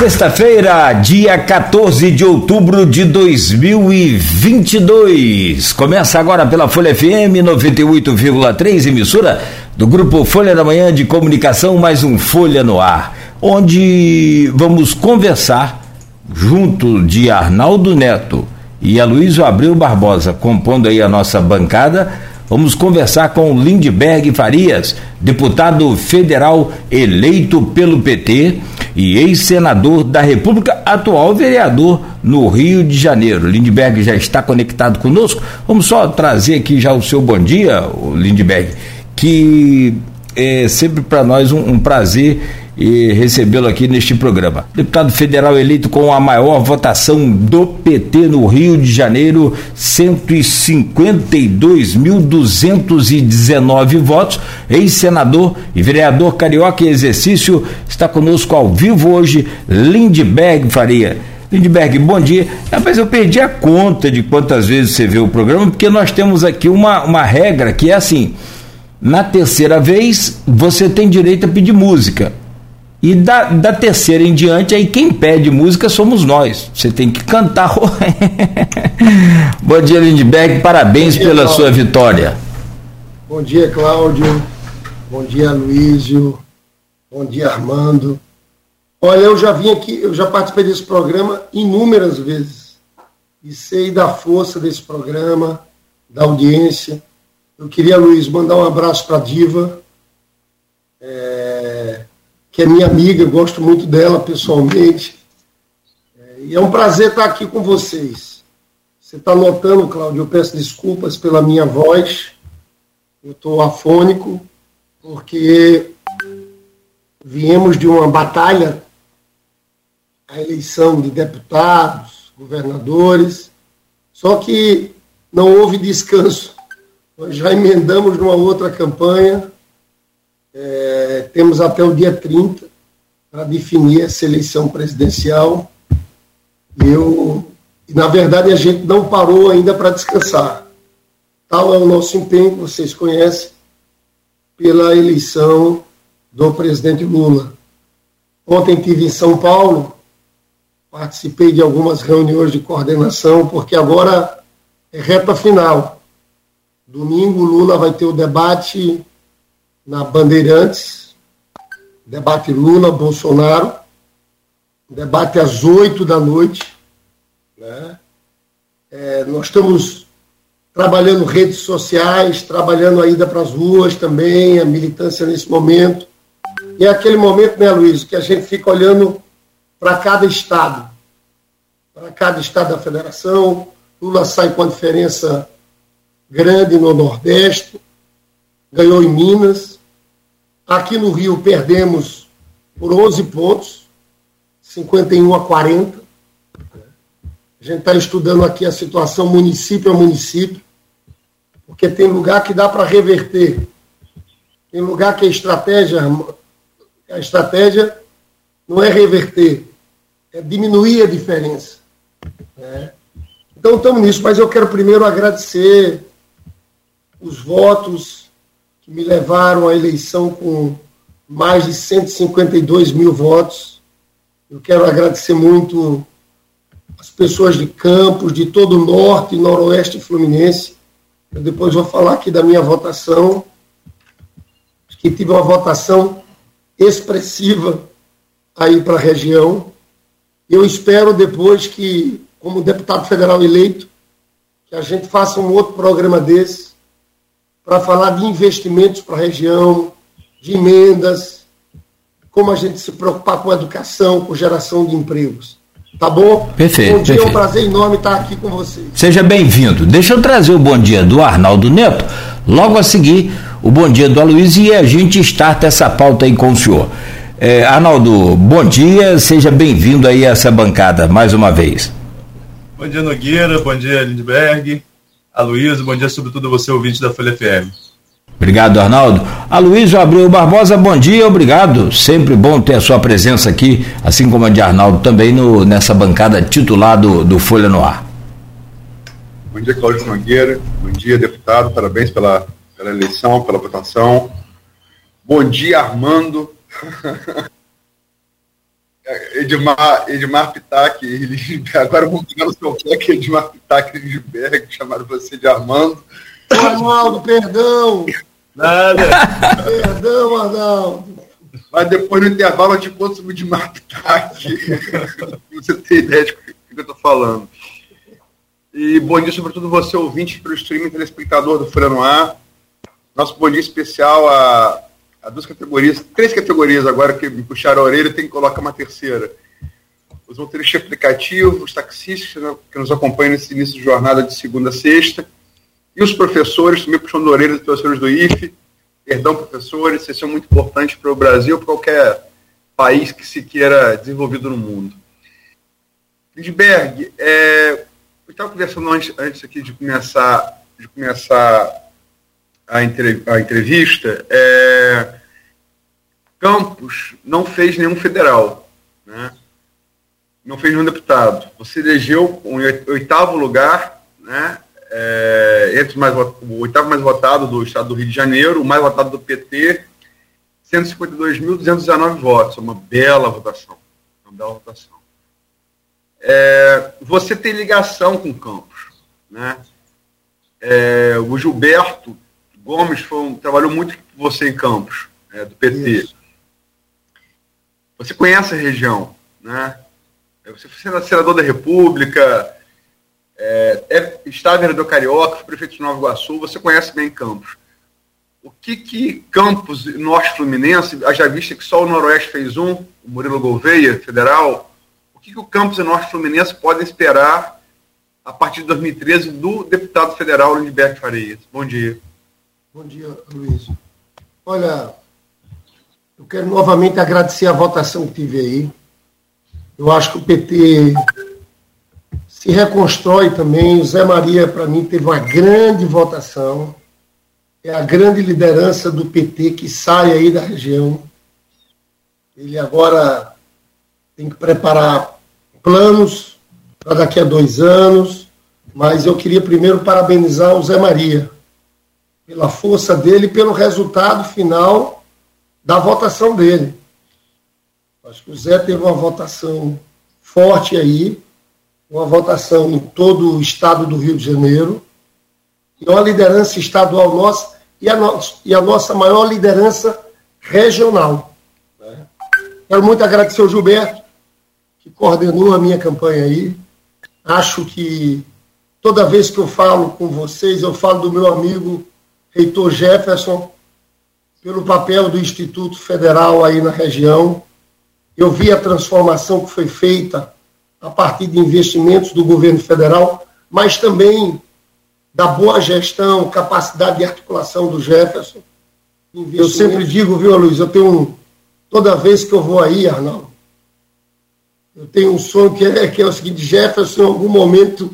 Sexta-feira, dia 14 de outubro de 2022. Começa agora pela Folha FM 98,3, emissora do grupo Folha da Manhã de Comunicação, mais um Folha no Ar, onde vamos conversar junto de Arnaldo Neto e Aloysio Abreu Barbosa, compondo aí a nossa bancada. Vamos conversar com Lindbergh Farias, deputado federal eleito pelo PT e ex-senador da República, atual vereador no Rio de Janeiro. Lindbergh já está conectado conosco. Vamos só trazer aqui já o seu bom dia, Lindbergh, que é sempre para nós um, um prazer e recebê-lo aqui neste programa. Deputado federal eleito com a maior votação do PT no Rio de Janeiro, 152.219 votos. Ex-senador e vereador carioca em exercício está conosco ao vivo hoje, Lindbergh Faria. Lindbergh, bom dia. Rapaz, eu perdi a conta de quantas vezes você vê o programa, porque nós temos aqui uma, uma regra que é assim: na terceira vez você tem direito a pedir música. E da, da terceira em diante, aí quem pede música somos nós. Você tem que cantar. Bom dia, Lindbergh. Parabéns dia, pela Cláudio. sua vitória. Bom dia, Cláudio. Bom dia, Luísio. Bom dia, Armando. Olha, eu já vim aqui, eu já participei desse programa inúmeras vezes. E sei da força desse programa, da audiência. Eu queria, Luiz, mandar um abraço para a Diva. É que é minha amiga, eu gosto muito dela pessoalmente. É, e é um prazer estar aqui com vocês. Você está notando, Cláudio, eu peço desculpas pela minha voz. Eu estou afônico, porque viemos de uma batalha, a eleição de deputados, governadores, só que não houve descanso. Nós já emendamos numa outra campanha, é, temos até o dia 30 para definir essa eleição presidencial. Eu, na verdade, a gente não parou ainda para descansar. Tal é o nosso empenho, vocês conhecem, pela eleição do presidente Lula. Ontem estive em São Paulo, participei de algumas reuniões de coordenação, porque agora é reta final. Domingo, Lula vai ter o debate na Bandeirantes, debate Lula-Bolsonaro, debate às oito da noite. Né? É, nós estamos trabalhando redes sociais, trabalhando a ida para as ruas também, a militância nesse momento. E é aquele momento, né, Luiz, que a gente fica olhando para cada estado, para cada estado da federação. Lula sai com a diferença grande no Nordeste, ganhou em Minas. Aqui no Rio perdemos por 11 pontos, 51 a 40. A gente está estudando aqui a situação município a município, porque tem lugar que dá para reverter. Tem lugar que a estratégia, a estratégia não é reverter, é diminuir a diferença. Né? Então estamos nisso, mas eu quero primeiro agradecer os votos que me levaram à eleição com mais de 152 mil votos. Eu quero agradecer muito as pessoas de Campos, de todo o norte e noroeste fluminense. Eu depois vou falar aqui da minha votação, que tive uma votação expressiva aí para a região. Eu espero depois que, como deputado federal eleito, que a gente faça um outro programa desse, para falar de investimentos para a região, de emendas, como a gente se preocupar com a educação, com geração de empregos. Tá bom? Perfeito. Bom dia, perfeito. é um prazer enorme estar aqui com vocês. Seja bem-vindo. Deixa eu trazer o bom dia do Arnaldo Neto, logo a seguir o bom dia do Aloysio e a gente starta essa pauta aí com o senhor. É, Arnaldo, bom dia, seja bem-vindo aí a essa bancada mais uma vez. Bom dia, Nogueira, bom dia, Lindbergh, Aloysio, bom dia sobretudo a você, ouvinte da Folha FM. Obrigado, Arnaldo. Aloysio Abreu Barbosa, bom dia, obrigado. Sempre bom ter a sua presença aqui, assim como a de Arnaldo também no, nessa bancada titular do, do Folha no Ar. Bom dia, Cláudio Nogueira. Bom dia, deputado. Parabéns pela, pela eleição, pela votação. Bom dia, Armando. É, Edmar, Edmar Pitac, agora vamos pegar no seu pé que Edmar Pitac e Lisberg chamaram você de Armando. Arnaldo, perdão! Nada! Perdão, Arnaldo! Mas depois no intervalo eu te conto o Edmar Pitac. você tem ideia de que eu estou falando. E bom dia, sobretudo você, ouvinte pelo streaming, telespectador do no Ar. Nosso bom dia especial a, a duas categorias, três categorias agora que me puxaram a orelha, tem que colocar uma terceira. Os motoristas aplicativos, os taxistas né, que nos acompanham nesse início de jornada de segunda a sexta, e os professores, também puxando a orelha dos professores do IFE. Perdão, professores, vocês são muito importantes para o Brasil, para qualquer país que se queira desenvolvido no mundo. Lindbergh, é, eu estava conversando antes, antes aqui de começar, de começar a, a entrevista, é, Campos não fez nenhum federal, né? não fez nenhum deputado. Você elegeu um oitavo lugar, né? É, entre mais, o oitavo mais votado do estado do Rio de Janeiro, o mais votado do PT, 152.219 votos. É uma bela votação. Uma bela votação. É, você tem ligação com Campos. Né? É, o Gilberto Gomes foi um, trabalhou muito com você em Campos, é, do PT. Isso. Você conhece a região, né? Você foi senador da República, é, é, está vereador carioca, foi prefeito de Nova Iguaçu, você conhece bem Campos. O que que Campos, Norte Fluminense, já vista que só o Noroeste fez um, o Murilo Gouveia, federal, o que, que o Campos e Norte Fluminense podem esperar a partir de 2013 do deputado federal Lindbergh Farias? Bom dia. Bom dia, Luiz. Olha, eu quero novamente agradecer a votação que tive aí. Eu acho que o PT se reconstrói também. O Zé Maria, para mim, teve uma grande votação. É a grande liderança do PT que sai aí da região. Ele agora tem que preparar planos para daqui a dois anos, mas eu queria primeiro parabenizar o Zé Maria pela força dele pelo resultado final da votação dele. Acho que o Zé teve uma votação forte aí, uma votação em todo o estado do Rio de Janeiro, e uma liderança estadual nossa e a, no e a nossa maior liderança regional. Né? Quero muito agradecer ao Gilberto, que coordenou a minha campanha aí. Acho que toda vez que eu falo com vocês, eu falo do meu amigo reitor Jefferson, pelo papel do Instituto Federal aí na região. Eu vi a transformação que foi feita a partir de investimentos do governo federal, mas também da boa gestão, capacidade de articulação do Jefferson. Eu sempre digo, viu, Luiz, eu tenho um, toda vez que eu vou aí, Arnaldo, eu tenho um sonho que é, que é o seguinte: Jefferson, em algum momento,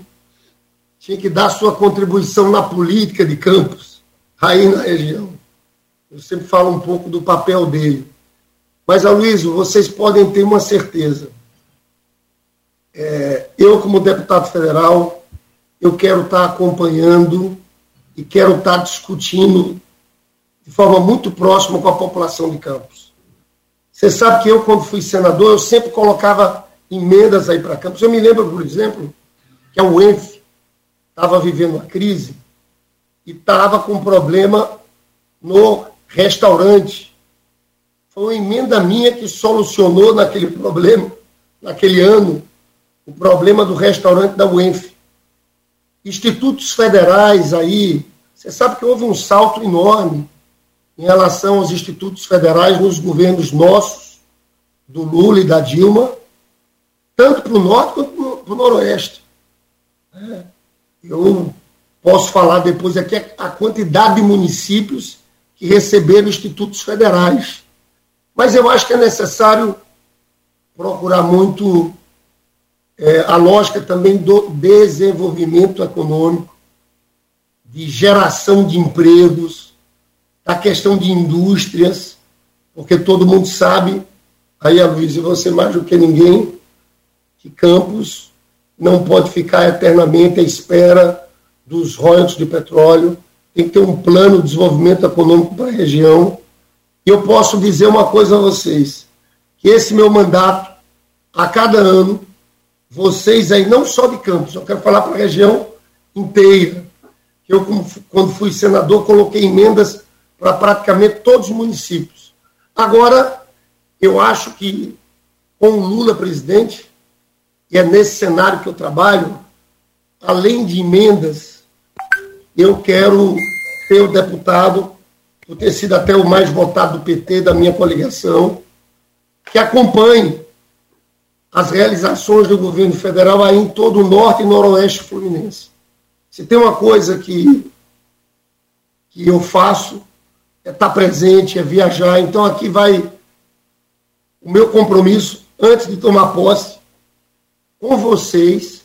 tinha que dar sua contribuição na política de Campos, aí na região. Eu sempre falo um pouco do papel dele. Mas, Aloysio, vocês podem ter uma certeza. É, eu, como deputado federal, eu quero estar acompanhando e quero estar discutindo de forma muito próxima com a população de Campos. Você sabe que eu, quando fui senador, eu sempre colocava emendas aí para Campos. Eu me lembro, por exemplo, que a UENF estava vivendo uma crise e estava com problema no restaurante. Foi uma emenda minha que solucionou naquele problema, naquele ano, o problema do restaurante da UENF. Institutos federais aí, você sabe que houve um salto enorme em relação aos institutos federais nos governos nossos, do Lula e da Dilma, tanto para o norte quanto para o noroeste. É. Eu posso falar depois aqui a quantidade de municípios que receberam institutos federais. Mas eu acho que é necessário procurar muito é, a lógica também do desenvolvimento econômico, de geração de empregos, da questão de indústrias, porque todo mundo sabe, aí a e você mais do que ninguém, que Campos não pode ficar eternamente à espera dos royalties de petróleo, tem que ter um plano de desenvolvimento econômico para a região. E eu posso dizer uma coisa a vocês, que esse meu mandato a cada ano, vocês aí, não só de Campos, eu quero falar para a região inteira. Eu, quando fui senador, coloquei emendas para praticamente todos os municípios. Agora, eu acho que com o Lula presidente, e é nesse cenário que eu trabalho, além de emendas, eu quero ter o deputado, por ter sido até o mais votado do PT da minha coligação, que acompanhe as realizações do governo federal aí em todo o norte e noroeste fluminense. Se tem uma coisa que, que eu faço, é estar presente, é viajar. Então aqui vai o meu compromisso, antes de tomar posse, com vocês.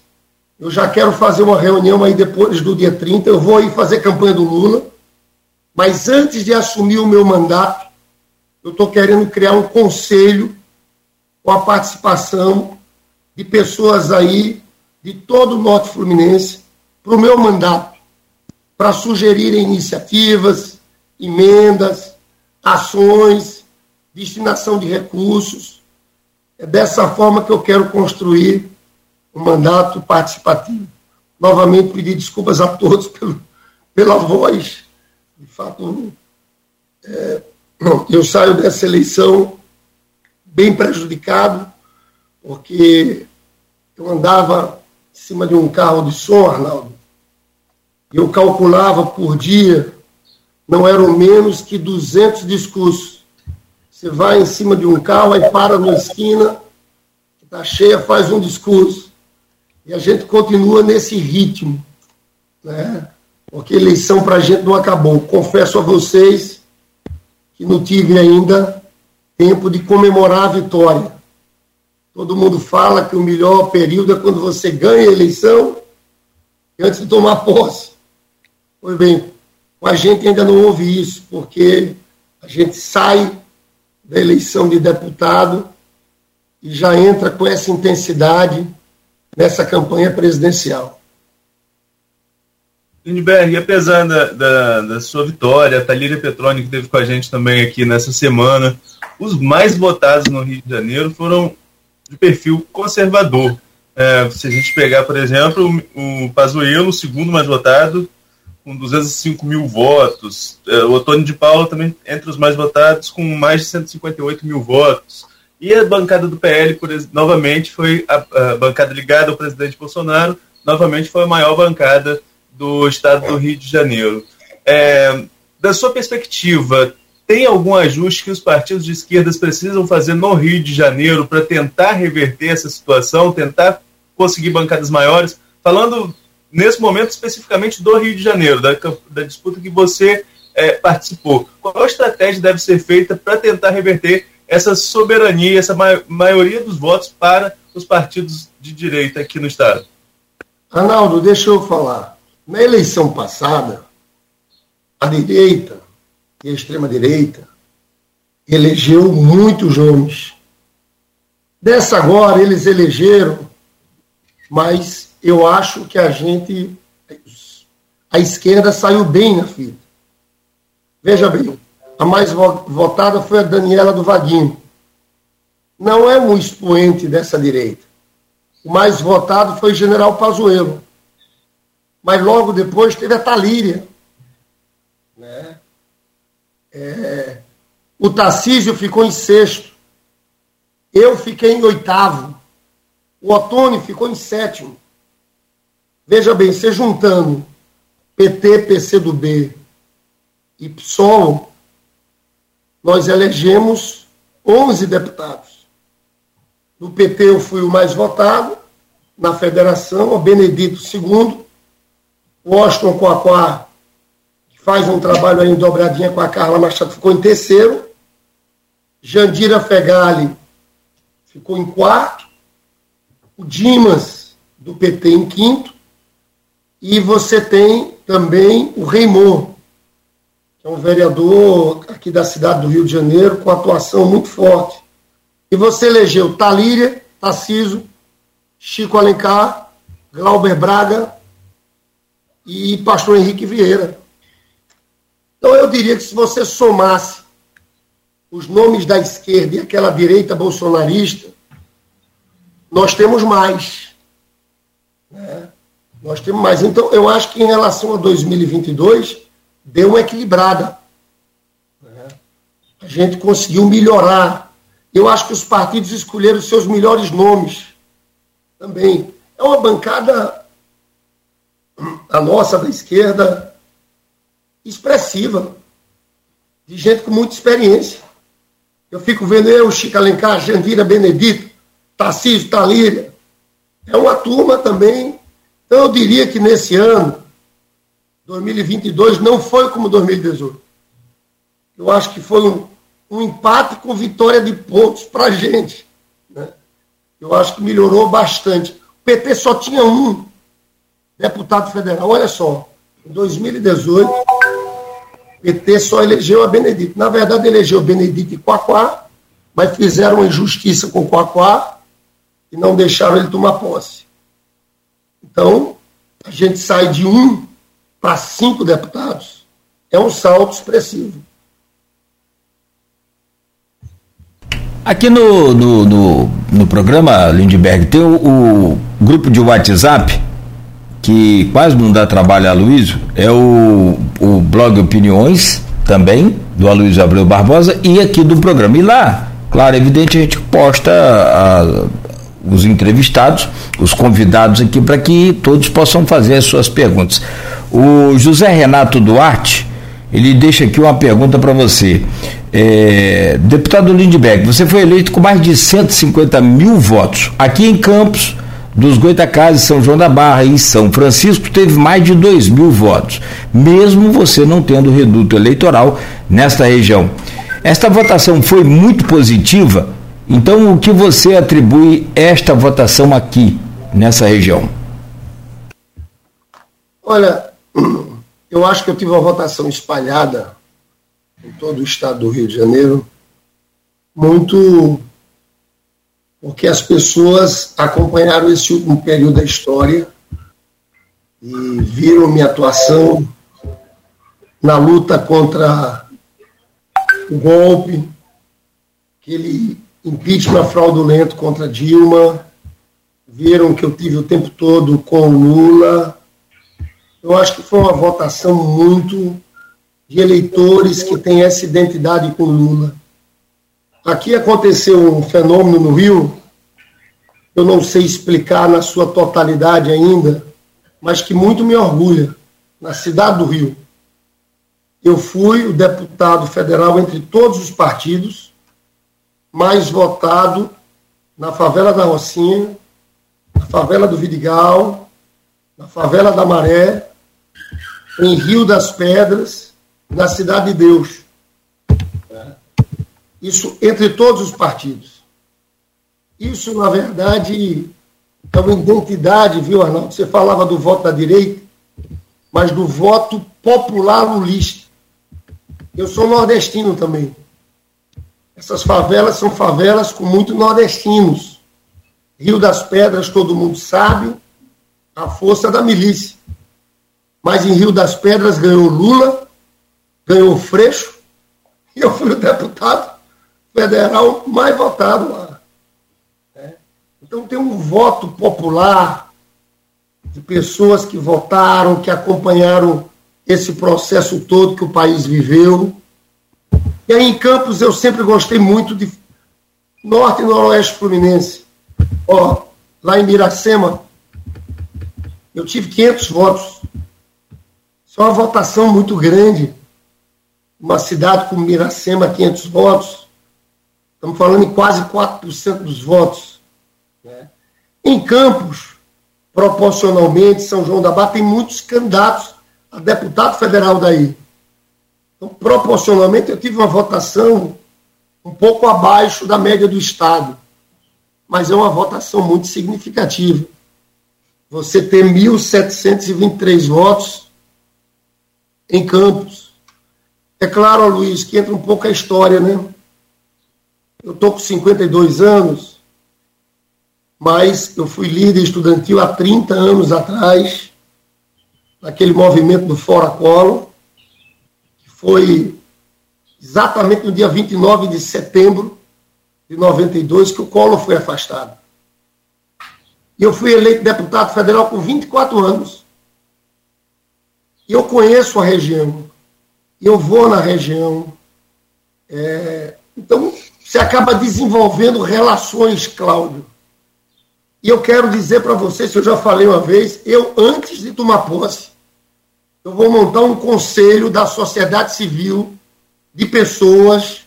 Eu já quero fazer uma reunião aí depois do dia 30. Eu vou aí fazer campanha do Lula. Mas antes de assumir o meu mandato, eu estou querendo criar um conselho com a participação de pessoas aí de todo o Norte Fluminense para o meu mandato, para sugerirem iniciativas, emendas, ações, destinação de recursos. É dessa forma que eu quero construir um mandato participativo. Novamente, pedir desculpas a todos pelo, pela voz. De fato, é, eu saio dessa eleição bem prejudicado, porque eu andava em cima de um carro de som, Arnaldo, e eu calculava por dia, não eram menos que 200 discursos. Você vai em cima de um carro, aí para na esquina, que está cheia, faz um discurso. E a gente continua nesse ritmo, né? porque eleição para a gente não acabou. Confesso a vocês que não tive ainda tempo de comemorar a vitória. Todo mundo fala que o melhor período é quando você ganha a eleição e antes de tomar posse. Pois bem, com a gente ainda não houve isso, porque a gente sai da eleição de deputado e já entra com essa intensidade nessa campanha presidencial. Lindbergh, apesar da, da, da, sua vitória, a Thalíria Petroni, que esteve com a gente também aqui nessa semana, os mais votados no Rio de Janeiro foram de perfil conservador. É, se a gente pegar, por exemplo, o, o Pazuello, o segundo mais votado, com 205 mil votos. É, o Otônio de Paula também entre os mais votados, com mais de 158 mil votos. E a bancada do PL, por, novamente, foi a, a bancada ligada ao presidente Bolsonaro, novamente foi a maior bancada do estado do Rio de Janeiro. É, da sua perspectiva, tem algum ajuste que os partidos de esquerdas precisam fazer no Rio de Janeiro para tentar reverter essa situação, tentar conseguir bancadas maiores? Falando nesse momento especificamente do Rio de Janeiro, da, da disputa que você é, participou. Qual estratégia deve ser feita para tentar reverter essa soberania, essa ma maioria dos votos para os partidos de direita aqui no Estado? Arnaldo, deixa eu falar. Na eleição passada, a direita e a extrema-direita elegeu muitos homens. Dessa agora, eles elegeram, mas eu acho que a gente, a esquerda saiu bem na fita. Veja bem, a mais votada foi a Daniela do Vaguinho. Não é um expoente dessa direita. O mais votado foi o general Pazuello. Mas logo depois teve a Talíria. Né? É, o Tarcísio ficou em sexto. Eu fiquei em oitavo. O Otônio ficou em sétimo. Veja bem, você juntando PT, PCdoB e PSOL, nós elegemos 11 deputados. No PT eu fui o mais votado, na federação, o Benedito II, Washington Coaquá, que faz um trabalho aí em dobradinha com a Carla Machado, ficou em terceiro, Jandira Fegali ficou em quarto, o Dimas, do PT, em quinto, e você tem também o Reimor, que é um vereador aqui da cidade do Rio de Janeiro, com atuação muito forte. E você elegeu Talíria, Tarciso, Chico Alencar, Glauber Braga e Pastor Henrique Vieira. Então eu diria que se você somasse os nomes da esquerda e aquela direita bolsonarista, nós temos mais. Né? Nós temos mais. Então, eu acho que em relação a 2022, deu uma equilibrada. A gente conseguiu melhorar. Eu acho que os partidos escolheram seus melhores nomes também. É uma bancada, a nossa da esquerda, expressiva, de gente com muita experiência. Eu fico vendo eu, Chico Alencar, Jandira Benedito, Tarcísio Talíria. É uma turma também. Então, eu diria que nesse ano, 2022, não foi como 2018. Eu acho que foi um, um empate com vitória de pontos para a gente. Né? Eu acho que melhorou bastante. O PT só tinha um deputado federal. Olha só, em 2018, o PT só elegeu a Benedito. Na verdade, elegeu Benedito e Quaquá, mas fizeram uma injustiça com Quaquá e não deixaram ele tomar posse. Então, a gente sai de um para cinco deputados. É um salto expressivo. Aqui no, no, no, no programa Lindbergh tem o, o, grupo de WhatsApp que quase não dá trabalho a Luiz, é o, o blog Opiniões também, do Aloysio Abreu Barbosa, e aqui do programa. E lá, claro, evidente, a gente posta a, os entrevistados, os convidados aqui, para que todos possam fazer as suas perguntas. O José Renato Duarte, ele deixa aqui uma pergunta para você. É, deputado Lindbergh, você foi eleito com mais de 150 mil votos. Aqui em Campos, dos Goitacazes, São João da Barra e São Francisco, teve mais de 2 mil votos, mesmo você não tendo reduto eleitoral nesta região. Esta votação foi muito positiva então, o que você atribui esta votação aqui, nessa região? Olha, eu acho que eu tive uma votação espalhada em todo o estado do Rio de Janeiro, muito porque as pessoas acompanharam esse último período da história e viram minha atuação na luta contra o golpe, que ele impeachment fraudulento contra Dilma, viram que eu tive o tempo todo com Lula. Eu acho que foi uma votação muito de eleitores que têm essa identidade com Lula. Aqui aconteceu um fenômeno no Rio, eu não sei explicar na sua totalidade ainda, mas que muito me orgulha, na cidade do Rio. Eu fui o deputado federal entre todos os partidos, mais votado na favela da Rocinha, na favela do Vidigal, na favela da Maré, em Rio das Pedras, na Cidade de Deus. Isso entre todos os partidos. Isso, na verdade, é uma identidade, viu, Arnaldo? Você falava do voto da direita, mas do voto popular lulista. Eu sou nordestino também. Essas favelas são favelas com muitos nordestinos. Rio das Pedras, todo mundo sabe, a força da milícia. Mas em Rio das Pedras ganhou Lula, ganhou Freixo, e eu fui o deputado federal mais votado lá. É. Então tem um voto popular de pessoas que votaram, que acompanharam esse processo todo que o país viveu. E aí em Campos eu sempre gostei muito de Norte e Noroeste Fluminense. Ó, lá em Miracema, eu tive 500 votos. Uma votação muito grande. Uma cidade como Miracema, 500 votos. Estamos falando em quase 4% dos votos. Né? Em Campos, proporcionalmente, São João da Barra tem muitos candidatos a deputado federal daí. Então, proporcionalmente, eu tive uma votação um pouco abaixo da média do Estado, mas é uma votação muito significativa. Você ter 1.723 votos em Campos. É claro, Luiz, que entra um pouco a história, né? Eu estou com 52 anos, mas eu fui líder estudantil há 30 anos atrás, naquele movimento do Fora Colo foi exatamente no dia 29 de setembro de 92 que o Collor foi afastado. E eu fui eleito deputado federal com 24 anos. Eu conheço a região. Eu vou na região. É, então, você acaba desenvolvendo relações, Cláudio. E eu quero dizer para vocês, se eu já falei uma vez, eu, antes de tomar posse, eu vou montar um conselho da sociedade civil de pessoas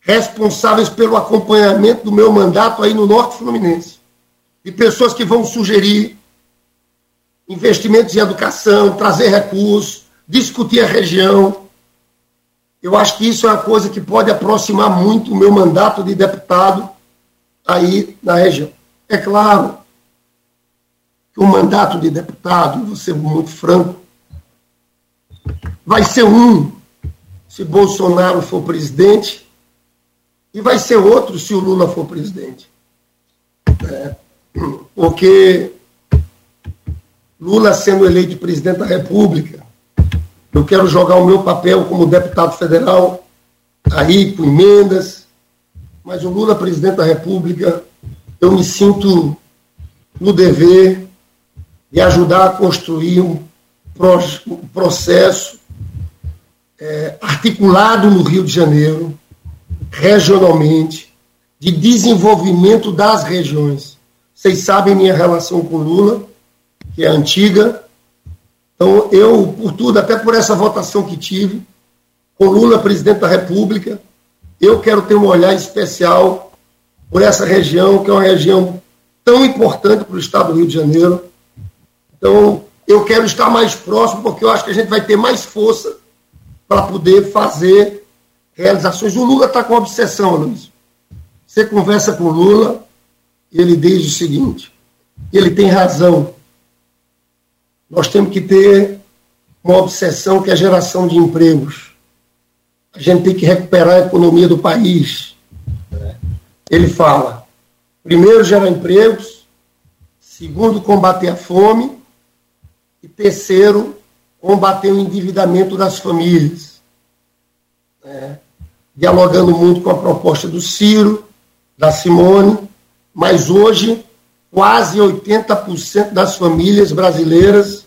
responsáveis pelo acompanhamento do meu mandato aí no Norte Fluminense. De pessoas que vão sugerir investimentos em educação, trazer recursos, discutir a região. Eu acho que isso é uma coisa que pode aproximar muito o meu mandato de deputado aí na região. É claro que o mandato de deputado, vou ser muito franco, vai ser um se Bolsonaro for presidente e vai ser outro se o Lula for presidente. É, porque Lula sendo eleito presidente da República, eu quero jogar o meu papel como deputado federal aí com emendas, mas o Lula presidente da República eu me sinto no dever de ajudar a construir um processo é, articulado no Rio de Janeiro, regionalmente, de desenvolvimento das regiões. Vocês sabem minha relação com Lula, que é antiga. Então, eu, por tudo, até por essa votação que tive, com Lula presidente da República, eu quero ter um olhar especial por essa região, que é uma região tão importante para o estado do Rio de Janeiro. Então, eu quero estar mais próximo, porque eu acho que a gente vai ter mais força para poder fazer realizações. O Lula está com obsessão, Luiz. Você conversa com o Lula, ele diz o seguinte: ele tem razão. Nós temos que ter uma obsessão que é a geração de empregos. A gente tem que recuperar a economia do país ele fala: primeiro, gerar empregos, segundo, combater a fome, e terceiro, combater o endividamento das famílias. É, dialogando muito com a proposta do Ciro, da Simone, mas hoje quase 80% das famílias brasileiras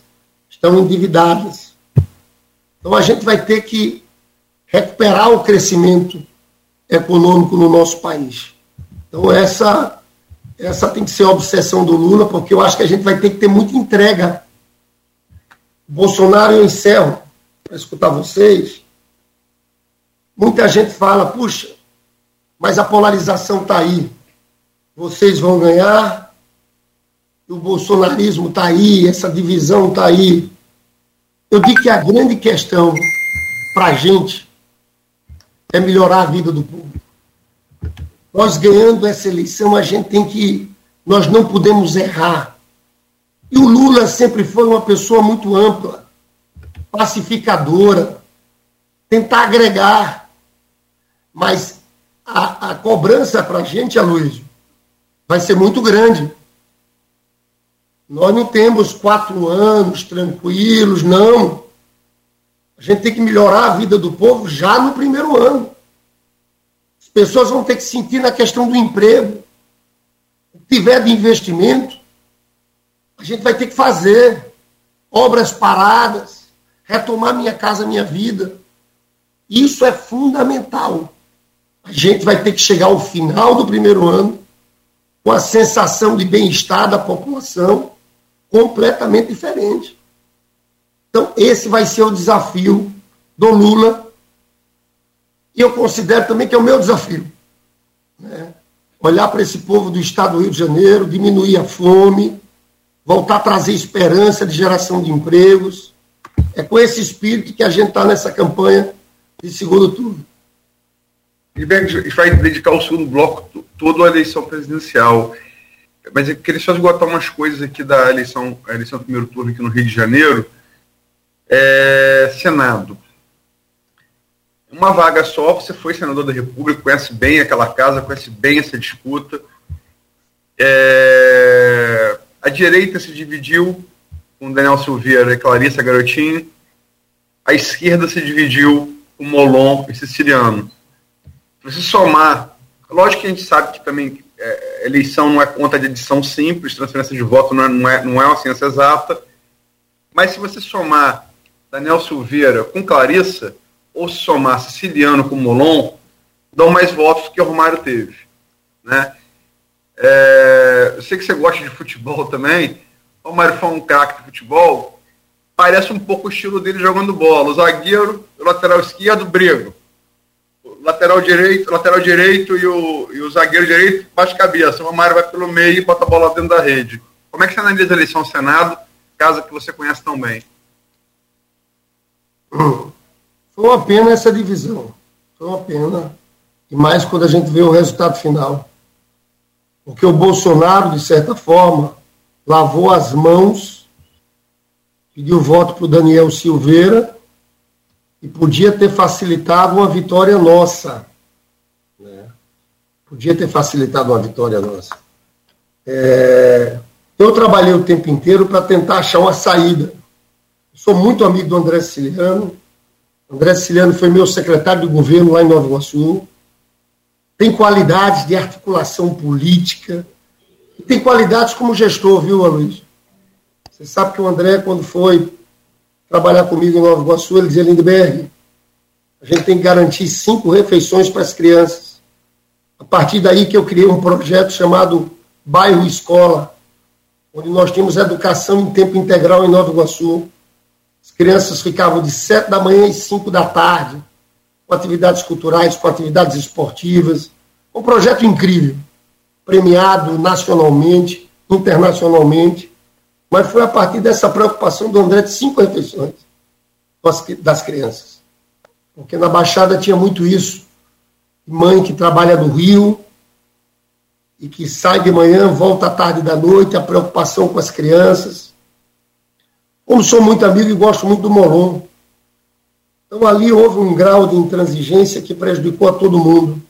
estão endividadas. Então a gente vai ter que recuperar o crescimento econômico no nosso país. Então, essa, essa tem que ser a obsessão do Lula, porque eu acho que a gente vai ter que ter muita entrega. Bolsonaro, eu encerro para escutar vocês. Muita gente fala, puxa, mas a polarização está aí. Vocês vão ganhar, o bolsonarismo está aí, essa divisão está aí. Eu digo que a grande questão para a gente é melhorar a vida do povo. Nós ganhando essa eleição, a gente tem que. Nós não podemos errar. E o Lula sempre foi uma pessoa muito ampla, pacificadora, tentar agregar. Mas a, a cobrança para a gente, Aloysio, vai ser muito grande. Nós não temos quatro anos tranquilos, não. A gente tem que melhorar a vida do povo já no primeiro ano pessoas vão ter que sentir na questão do emprego. O que tiver de investimento, a gente vai ter que fazer obras paradas, retomar minha casa, minha vida. Isso é fundamental. A gente vai ter que chegar ao final do primeiro ano com a sensação de bem-estar da população completamente diferente. Então, esse vai ser o desafio do Lula e eu considero também que é o meu desafio. Né? Olhar para esse povo do estado do Rio de Janeiro, diminuir a fome, voltar a trazer esperança de geração de empregos. É com esse espírito que a gente está nessa campanha de segundo turno. E vai dedicar o segundo bloco todo à eleição presidencial. Mas eu queria só esgotar umas coisas aqui da eleição, eleição do primeiro turno aqui no Rio de Janeiro. É, Senado uma vaga só, você foi senador da República, conhece bem aquela casa, conhece bem essa disputa. É... A direita se dividiu com Daniel Silveira e Clarissa Garotinho. A esquerda se dividiu com Molon e Siciliano. Se você somar, lógico que a gente sabe que também é, eleição não é conta de edição simples, transferência de voto não é, não é, não é uma ciência exata. Mas se você somar Daniel Silveira com Clarissa, ou se somar Siciliano com Molon, dão mais votos que o Romário teve. Né? É, eu sei que você gosta de futebol também. O Romário foi um craque de futebol. Parece um pouco o estilo dele jogando bola. O zagueiro, o lateral esquerdo, brigo. Lateral direito, lateral direito e o, e o zagueiro direito baixa cabeça. O Romário vai pelo meio e bota a bola dentro da rede. Como é que você analisa a eleição ao Senado, casa que você conhece tão bem? Foi uma pena essa divisão. Foi uma pena. E mais quando a gente vê o resultado final. Porque o Bolsonaro, de certa forma, lavou as mãos, pediu voto para o Daniel Silveira e podia ter facilitado uma vitória nossa. Né? Podia ter facilitado uma vitória nossa. É... Eu trabalhei o tempo inteiro para tentar achar uma saída. Sou muito amigo do André Siciliano. André Siciliano foi meu secretário de governo lá em Nova Iguaçu tem qualidades de articulação política, e tem qualidades como gestor, viu, Luiz? Você sabe que o André, quando foi trabalhar comigo em Nova Iguaçu, ele dizia, Lindbergh, a gente tem que garantir cinco refeições para as crianças. A partir daí que eu criei um projeto chamado Bairro Escola, onde nós tínhamos educação em tempo integral em Nova Iguaçu. As crianças ficavam de sete da manhã e cinco da tarde com atividades culturais, com atividades esportivas. Um projeto incrível, premiado nacionalmente, internacionalmente, mas foi a partir dessa preocupação do André de cinco refeições das crianças. Porque na Baixada tinha muito isso. Mãe que trabalha no Rio e que sai de manhã, volta à tarde da noite, a preocupação com as crianças. Como sou muito amigo e gosto muito do Molon, então ali houve um grau de intransigência que prejudicou a todo mundo.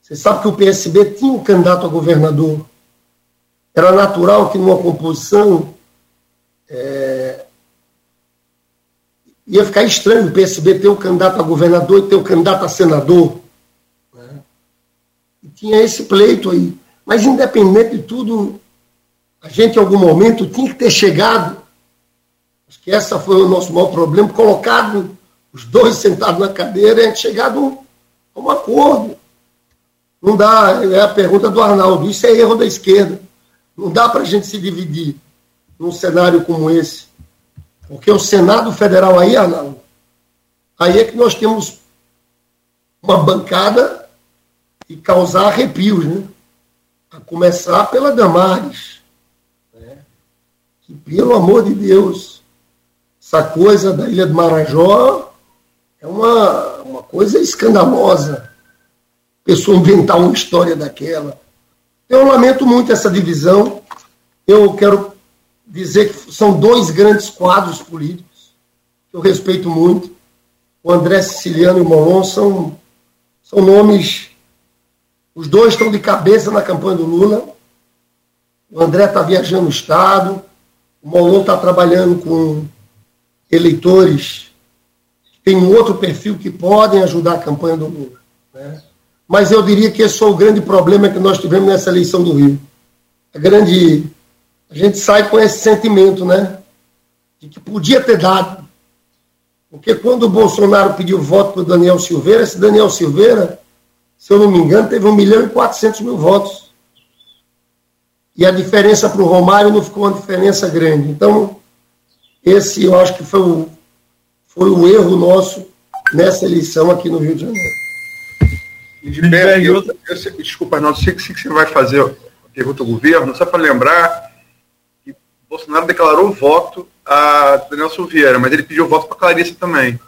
Você sabe que o PSB tinha um candidato a governador. Era natural que numa composição é, ia ficar estranho o PSB ter o candidato a governador e ter o candidato a senador. Né? E tinha esse pleito aí. Mas independente de tudo, a gente em algum momento tinha que ter chegado. Acho que esse foi o nosso maior problema, colocado os dois sentados na cadeira a gente chegado a um acordo. Não dá, é a pergunta do Arnaldo, isso é erro da esquerda. Não dá para a gente se dividir num cenário como esse. Porque o Senado Federal aí, Arnaldo, aí é que nós temos uma bancada e causar arrepios, né? A começar pela Damares. Né? Que, pelo amor de Deus, essa coisa da Ilha do Marajó é uma, uma coisa escandalosa. A pessoa inventar uma história daquela. Eu lamento muito essa divisão. Eu quero dizer que são dois grandes quadros políticos que eu respeito muito. O André Siciliano e o Molon são, são nomes. Os dois estão de cabeça na campanha do Lula. O André está viajando no Estado. O Molon está trabalhando com eleitores tem um outro perfil que podem ajudar a campanha do Lula. Né? Mas eu diria que esse foi o grande problema que nós tivemos nessa eleição do Rio. A grande. A gente sai com esse sentimento, né? De que podia ter dado. Porque quando o Bolsonaro pediu voto para o Daniel Silveira, esse Daniel Silveira, se eu não me engano, teve 1 milhão e 400 mil votos. E a diferença para o Romário não ficou uma diferença grande. Então, esse eu acho que foi o, foi um erro nosso nessa eleição aqui no Rio de Janeiro. De eu, eu, desculpa, não sei que você vai fazer a pergunta ao governo, só para lembrar que Bolsonaro declarou voto a Daniel Silveira, mas ele pediu voto para Clarissa também.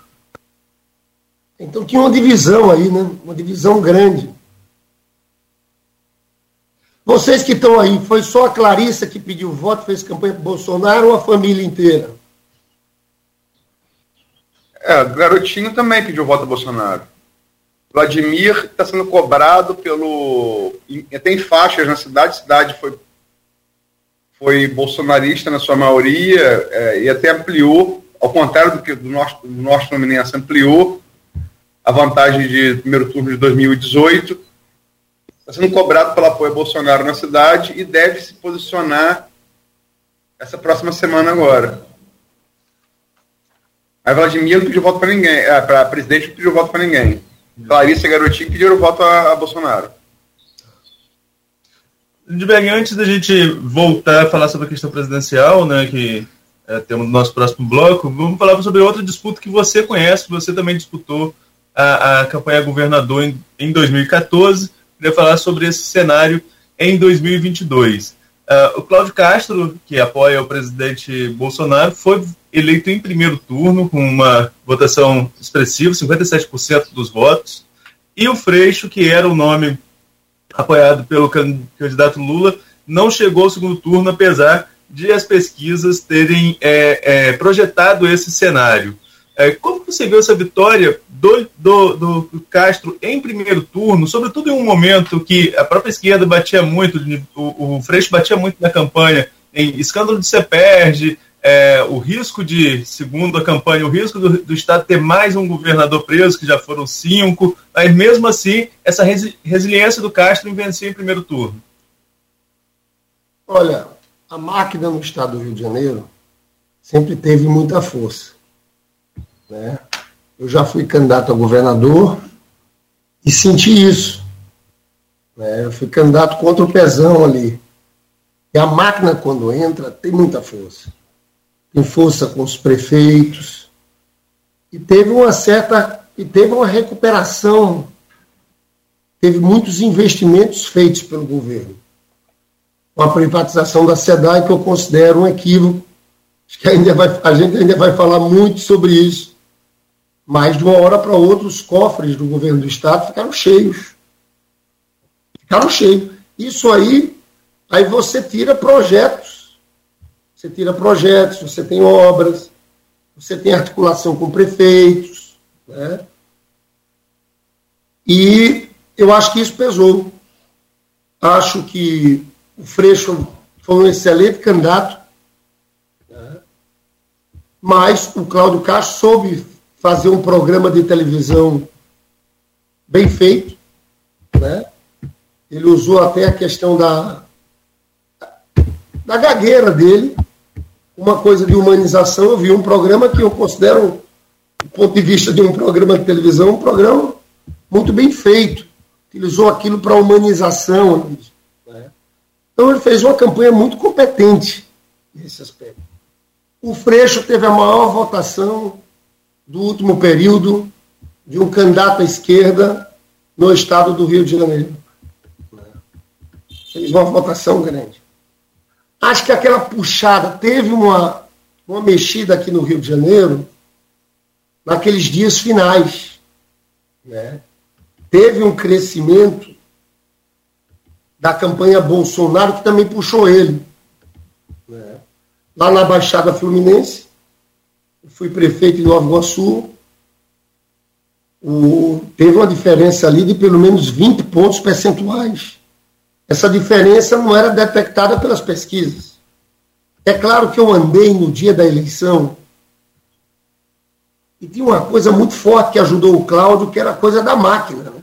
Então tinha uma divisão aí, né? Uma divisão grande. Vocês que estão aí, foi só a Clarissa que pediu voto, fez campanha para Bolsonaro ou a família inteira? É, o garotinho também pediu voto a Bolsonaro. Vladimir está sendo cobrado pelo. Tem faixas na cidade, a cidade foi, foi bolsonarista na sua maioria é, e até ampliou, ao contrário do que do nosso, do nosso Fluminense, ampliou a vantagem de primeiro turno de 2018. está sendo cobrado pelo apoio a Bolsonaro na cidade e deve se posicionar essa próxima semana agora. Aí Vladimir não pediu voto para ninguém, é, para presidente não pediu voto para ninguém. Larissa Garotinho pediram voto a, a Bolsonaro. Lindbergh, antes da gente voltar a falar sobre a questão presidencial, né, que é, temos no nosso próximo bloco, vamos falar sobre outra disputa que você conhece, que você também disputou a, a campanha governador em, em 2014. Queria falar sobre esse cenário em 2022. Uh, ah, o Cláudio Castro, que apoia o presidente Bolsonaro, foi eleito em primeiro turno, com uma votação expressiva, 57% dos votos. E o Freixo, que era o nome apoiado pelo candidato Lula, não chegou ao segundo turno, apesar de as pesquisas terem é, é, projetado esse cenário. É, como você viu essa vitória do, do, do, Castro em primeiro turno, sobretudo em um momento que a própria esquerda batia muito, o, o Freixo batia muito na campanha em escândalo de CEPERG, é, o risco de, segundo a campanha, o risco do, do, Estado ter mais um governador preso, que já foram cinco, mas mesmo assim, essa resi resiliência do Castro em vencer em primeiro turno. Olha, a máquina no Estado do Rio de Janeiro sempre teve muita força. Né? Eu já fui candidato a governador e senti isso. Né? Eu fui candidato contra o Pezão ali. E a máquina, quando entra, tem muita força em força com os prefeitos, e teve uma certa, e teve uma recuperação, teve muitos investimentos feitos pelo governo. Com a privatização da SEDAI, que eu considero um equívoco, acho que ainda vai, a gente ainda vai falar muito sobre isso, mas de uma hora para outra os cofres do governo do Estado ficaram cheios. Ficaram cheios. Isso aí, aí você tira projetos você tira projetos, você tem obras, você tem articulação com prefeitos, né? E eu acho que isso pesou. Acho que o Freixo foi um excelente candidato, né? mas o Cláudio Castro soube fazer um programa de televisão bem feito, né? Ele usou até a questão da, da gagueira dele, uma coisa de humanização. Eu vi um programa que eu considero, do ponto de vista de um programa de televisão, um programa muito bem feito. Utilizou aquilo para humanização. Então ele fez uma campanha muito competente nesse aspecto. O Freixo teve a maior votação do último período de um candidato à esquerda no estado do Rio de Janeiro. Fez uma votação grande. Acho que aquela puxada teve uma, uma mexida aqui no Rio de Janeiro naqueles dias finais. Né? Teve um crescimento da campanha Bolsonaro que também puxou ele. Né? Lá na Baixada Fluminense, fui prefeito de Nova Iguaçu, o, teve uma diferença ali de pelo menos 20 pontos percentuais essa diferença não era detectada pelas pesquisas. É claro que eu andei no dia da eleição e tinha uma coisa muito forte que ajudou o Cláudio, que era a coisa da máquina. Né?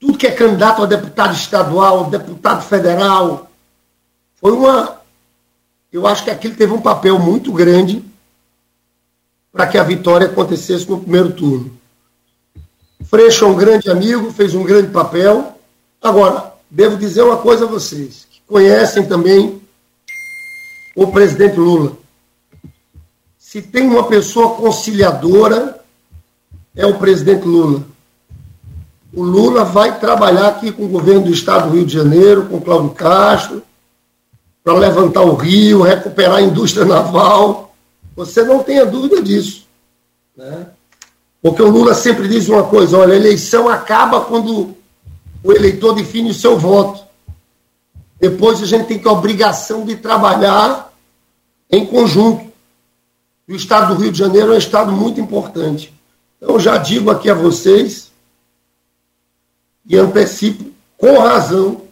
Tudo que é candidato a deputado estadual, deputado federal, foi uma. Eu acho que aquilo teve um papel muito grande para que a vitória acontecesse no primeiro turno. Freixo é um grande amigo, fez um grande papel. Agora, devo dizer uma coisa a vocês, que conhecem também o presidente Lula. Se tem uma pessoa conciliadora, é o presidente Lula. O Lula vai trabalhar aqui com o governo do Estado do Rio de Janeiro, com Cláudio Castro, para levantar o Rio, recuperar a indústria naval. Você não tenha dúvida disso. Né? Porque o Lula sempre diz uma coisa: olha, a eleição acaba quando o eleitor define o seu voto. Depois a gente tem que a obrigação de trabalhar em conjunto. E o estado do Rio de Janeiro é um estado muito importante. Então, já digo aqui a vocês, e antecipo com razão,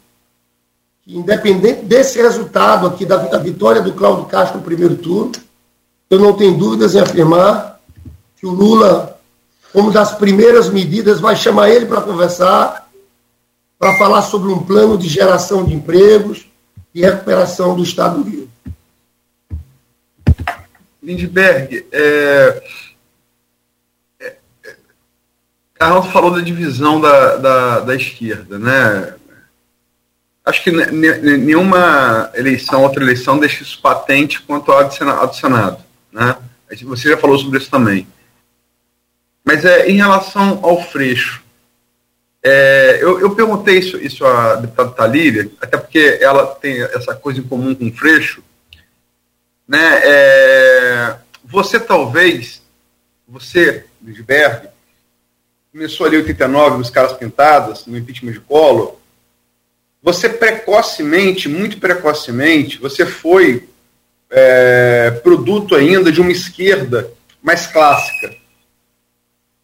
que independente desse resultado aqui da, da vitória do Cláudio Castro no primeiro turno, eu não tenho dúvidas em afirmar que o Lula, como das primeiras medidas, vai chamar ele para conversar para falar sobre um plano de geração de empregos e recuperação do Estado do Rio. Lindbergh, é, é, Carlos falou da divisão da, da, da esquerda, né? Acho que nenhuma eleição, outra eleição, deixa isso patente quanto ao do Senado. Né? Você já falou sobre isso também. Mas é, em relação ao Freixo, é, eu, eu, perguntei isso, isso à deputada Talíria, até porque ela tem essa coisa em comum com o Freixo. Né? É, você talvez, você, Lisberg, começou ali em 89, os caras pintadas, no impeachment de Collor, você precocemente, muito precocemente, você foi é, produto ainda de uma esquerda mais clássica.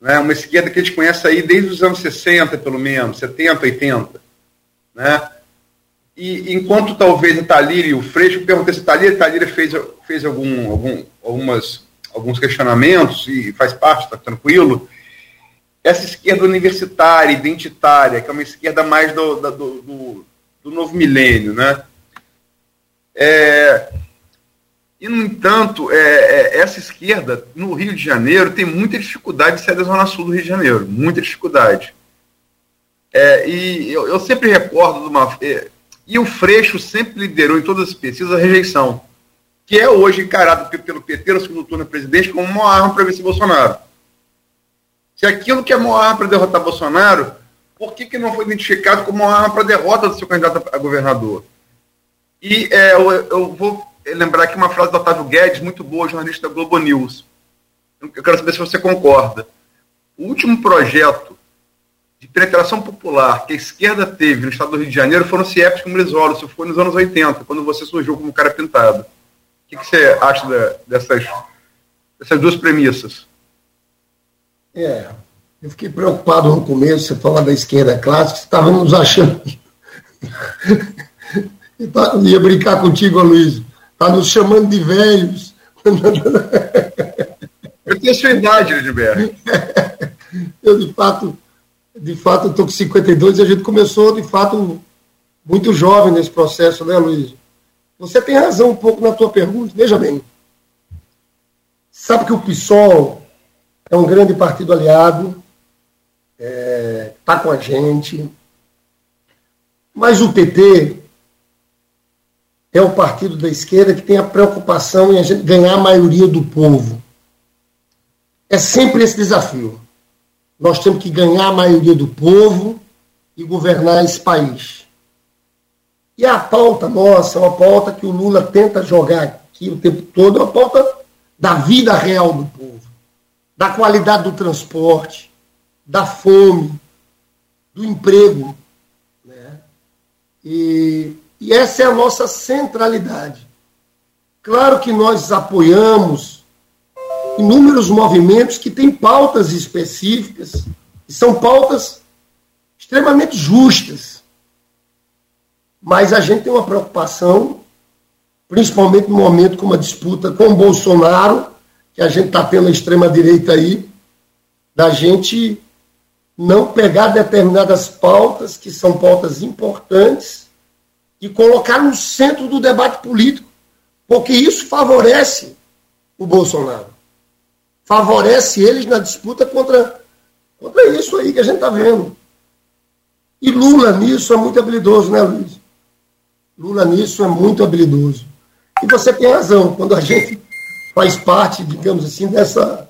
Né? Uma esquerda que a gente conhece aí desde os anos 60, pelo menos, 70, 80. Né? E enquanto talvez a Talíria e o Freixo, eu perguntei se Talíria fez, fez algum, algum, algumas, alguns questionamentos e faz parte, está tranquilo. Essa esquerda universitária, identitária, que é uma esquerda mais do, do, do, do novo milênio, né? É, e, no entanto, é, é, essa esquerda, no Rio de Janeiro, tem muita dificuldade de sair da Zona Sul do Rio de Janeiro, muita dificuldade. É, e eu, eu, sempre recordo de uma. É, e o Freixo sempre liderou em todas as pesquisas a rejeição, que é hoje encarado pelo PT no segundo turno presidente como uma arma para vencer Bolsonaro. Se aquilo que é uma arma para derrotar Bolsonaro por que, que não foi identificado como uma arma para derrota do seu candidato a governador? E é, eu, eu, vou lembrar aqui uma frase do Otávio Guedes, muito boa, jornalista da Globo News. Eu quero saber se você concorda. O último projeto de penetração popular que a esquerda teve no estado do Rio de Janeiro foram os CIEPs com Brizola, isso foi nos anos 80, quando você surgiu como cara pintado. O que, que você acha dessas, dessas duas premissas? É, eu fiquei preocupado no começo, você fala da esquerda clássica, nos achando. Eu ia brincar contigo, Luiz. Está nos chamando de velhos. Eu tenho a sua idade, Edberto. Eu, de fato, de fato, estou com 52 e a gente começou, de fato, muito jovem nesse processo, né, Luiz? Você tem razão um pouco na tua pergunta. Veja bem. Sabe que o PSOL é um grande partido aliado, está é, tá com a gente. Mas o PT é o partido da esquerda que tem a preocupação em ganhar a maioria do povo. É sempre esse desafio. Nós temos que ganhar a maioria do povo e governar esse país. E a pauta nossa, é uma pauta que o Lula tenta jogar aqui o tempo todo, é uma pauta da vida real do povo, da qualidade do transporte, da fome, do emprego. Né? E, e essa é a nossa centralidade. Claro que nós apoiamos inúmeros movimentos que têm pautas específicas, e são pautas extremamente justas. Mas a gente tem uma preocupação, principalmente no momento como a disputa com o Bolsonaro, que a gente está tendo a extrema-direita aí, da gente não pegar determinadas pautas, que são pautas importantes, e colocar no centro do debate político, porque isso favorece o Bolsonaro. Favorece eles na disputa contra, contra isso aí que a gente está vendo. E Lula nisso é muito habilidoso, né, Luiz? Lula nisso é muito habilidoso. E você tem razão, quando a gente faz parte, digamos assim, dessa,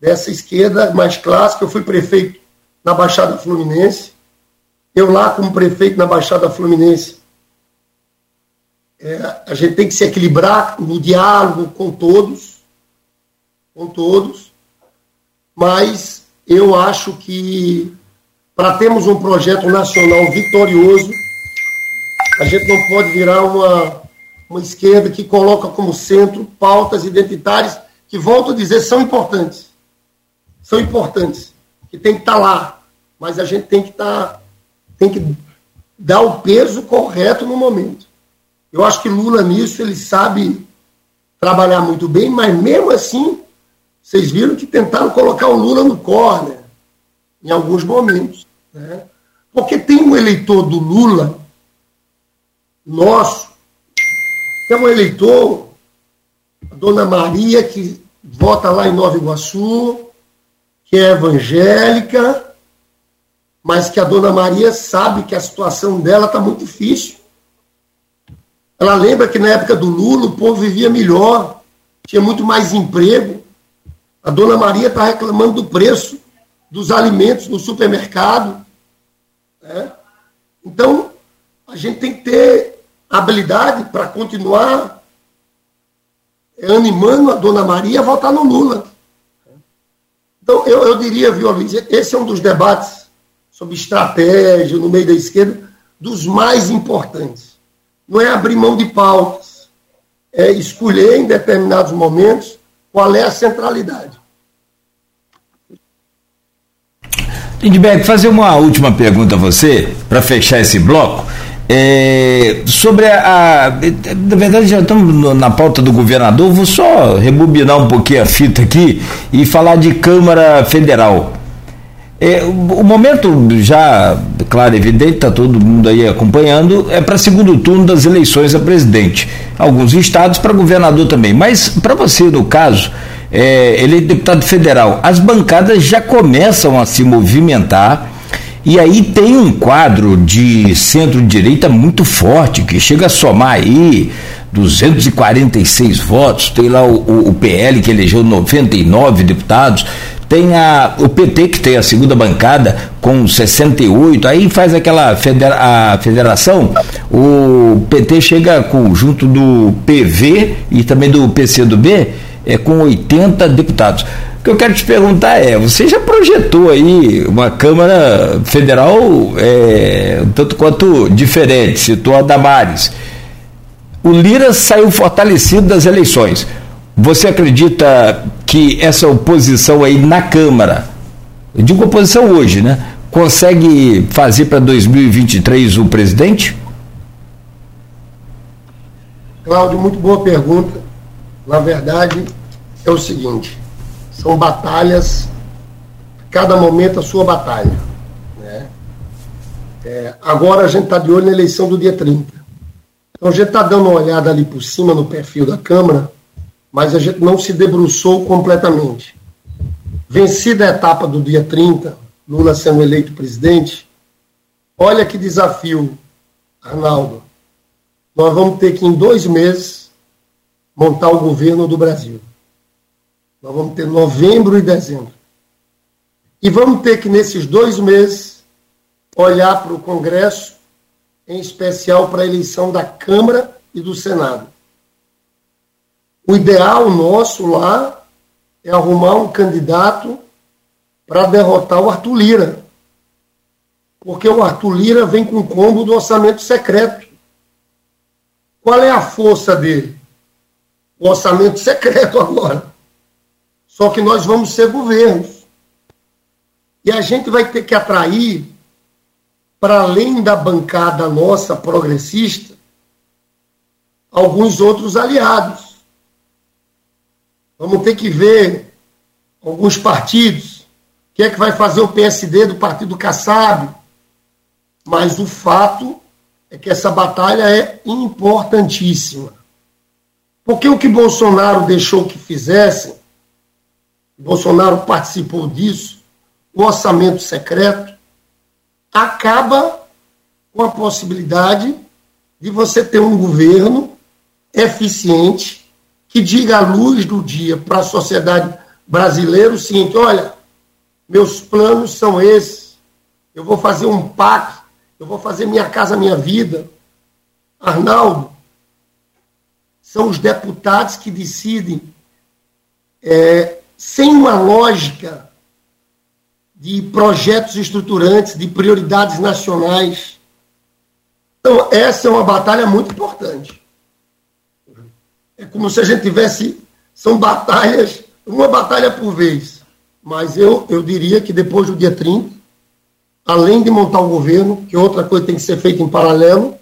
dessa esquerda mais clássica, eu fui prefeito na Baixada Fluminense. Eu lá, como prefeito na Baixada Fluminense, é, a gente tem que se equilibrar no diálogo com todos, com todos, mas eu acho que para termos um projeto nacional vitorioso, a gente não pode virar uma, uma esquerda que coloca como centro pautas identitárias que, volto a dizer, são importantes. São importantes, que tem que estar lá mas a gente tem que estar, tá, tem que dar o peso correto no momento. Eu acho que Lula nisso ele sabe trabalhar muito bem, mas mesmo assim, vocês viram que tentaram colocar o Lula no corner em alguns momentos, né? Porque tem um eleitor do Lula, nosso, que é um eleitor, a dona Maria, que vota lá em Nova Iguaçu, que é evangélica, mas que a dona Maria sabe que a situação dela está muito difícil. Ela lembra que na época do Lula o povo vivia melhor, tinha muito mais emprego. A dona Maria está reclamando do preço dos alimentos no supermercado. Né? Então, a gente tem que ter habilidade para continuar animando a dona Maria a votar no Lula. Então, eu, eu diria, viu, Luiz, esse é um dos debates sobre estratégia no meio da esquerda, dos mais importantes. Não é abrir mão de pautas, é escolher em determinados momentos qual é a centralidade. Lindbergh, fazer uma última pergunta a você, para fechar esse bloco. É, sobre a, a, Na verdade, já estamos na pauta do governador, vou só rebobinar um pouquinho a fita aqui e falar de Câmara Federal. É, o, momento já, claro, evidente, está todo mundo aí acompanhando, é para segundo turno das eleições a presidente. Alguns estados para governador também. Mas para você, no caso, é, ele é deputado federal, as bancadas já começam a se movimentar. E aí tem um quadro de centro-direita muito forte, que chega a somar aí 246 votos. Tem lá o, o PL, que elegeu 99 deputados tem a, o PT, que tem a segunda bancada, com 68, aí faz aquela federa, a federação, o PT chega com, junto do PV e também do PCdoB, é, com 80 deputados. O que eu quero te perguntar é, você já projetou aí uma Câmara Federal é, tanto quanto diferente, citou a Damares. O Lira saiu fortalecido das eleições. Você acredita que essa oposição aí na Câmara, eu digo oposição hoje, né? Consegue fazer para 2023 o presidente? Cláudio, muito boa pergunta. Na verdade, é o seguinte: são batalhas, cada momento a sua batalha. Né? É, agora a gente está de olho na eleição do dia 30. Então a gente está dando uma olhada ali por cima no perfil da Câmara mas a gente não se debruçou completamente. Vencida a etapa do dia 30, Lula sendo eleito presidente, olha que desafio, Arnaldo. Nós vamos ter que, em dois meses, montar o governo do Brasil. Nós vamos ter novembro e dezembro. E vamos ter que, nesses dois meses, olhar para o Congresso, em especial para a eleição da Câmara e do Senado. O ideal nosso lá é arrumar um candidato para derrotar o Arthur Lira. Porque o Arthur Lira vem com o combo do orçamento secreto. Qual é a força dele? O orçamento secreto agora. Só que nós vamos ser governos. E a gente vai ter que atrair, para além da bancada nossa progressista, alguns outros aliados. Vamos ter que ver alguns partidos. O que é que vai fazer o PSD do Partido Kassab? Mas o fato é que essa batalha é importantíssima. Porque o que Bolsonaro deixou que fizessem, Bolsonaro participou disso, o orçamento secreto, acaba com a possibilidade de você ter um governo eficiente que diga à luz do dia para a sociedade brasileira o seguinte: olha, meus planos são esses, eu vou fazer um pacto, eu vou fazer minha casa, minha vida. Arnaldo, são os deputados que decidem é, sem uma lógica de projetos estruturantes, de prioridades nacionais. Então, essa é uma batalha muito importante. É como se a gente tivesse. São batalhas, uma batalha por vez. Mas eu, eu diria que depois do dia 30, além de montar o governo, que outra coisa tem que ser feita em paralelo,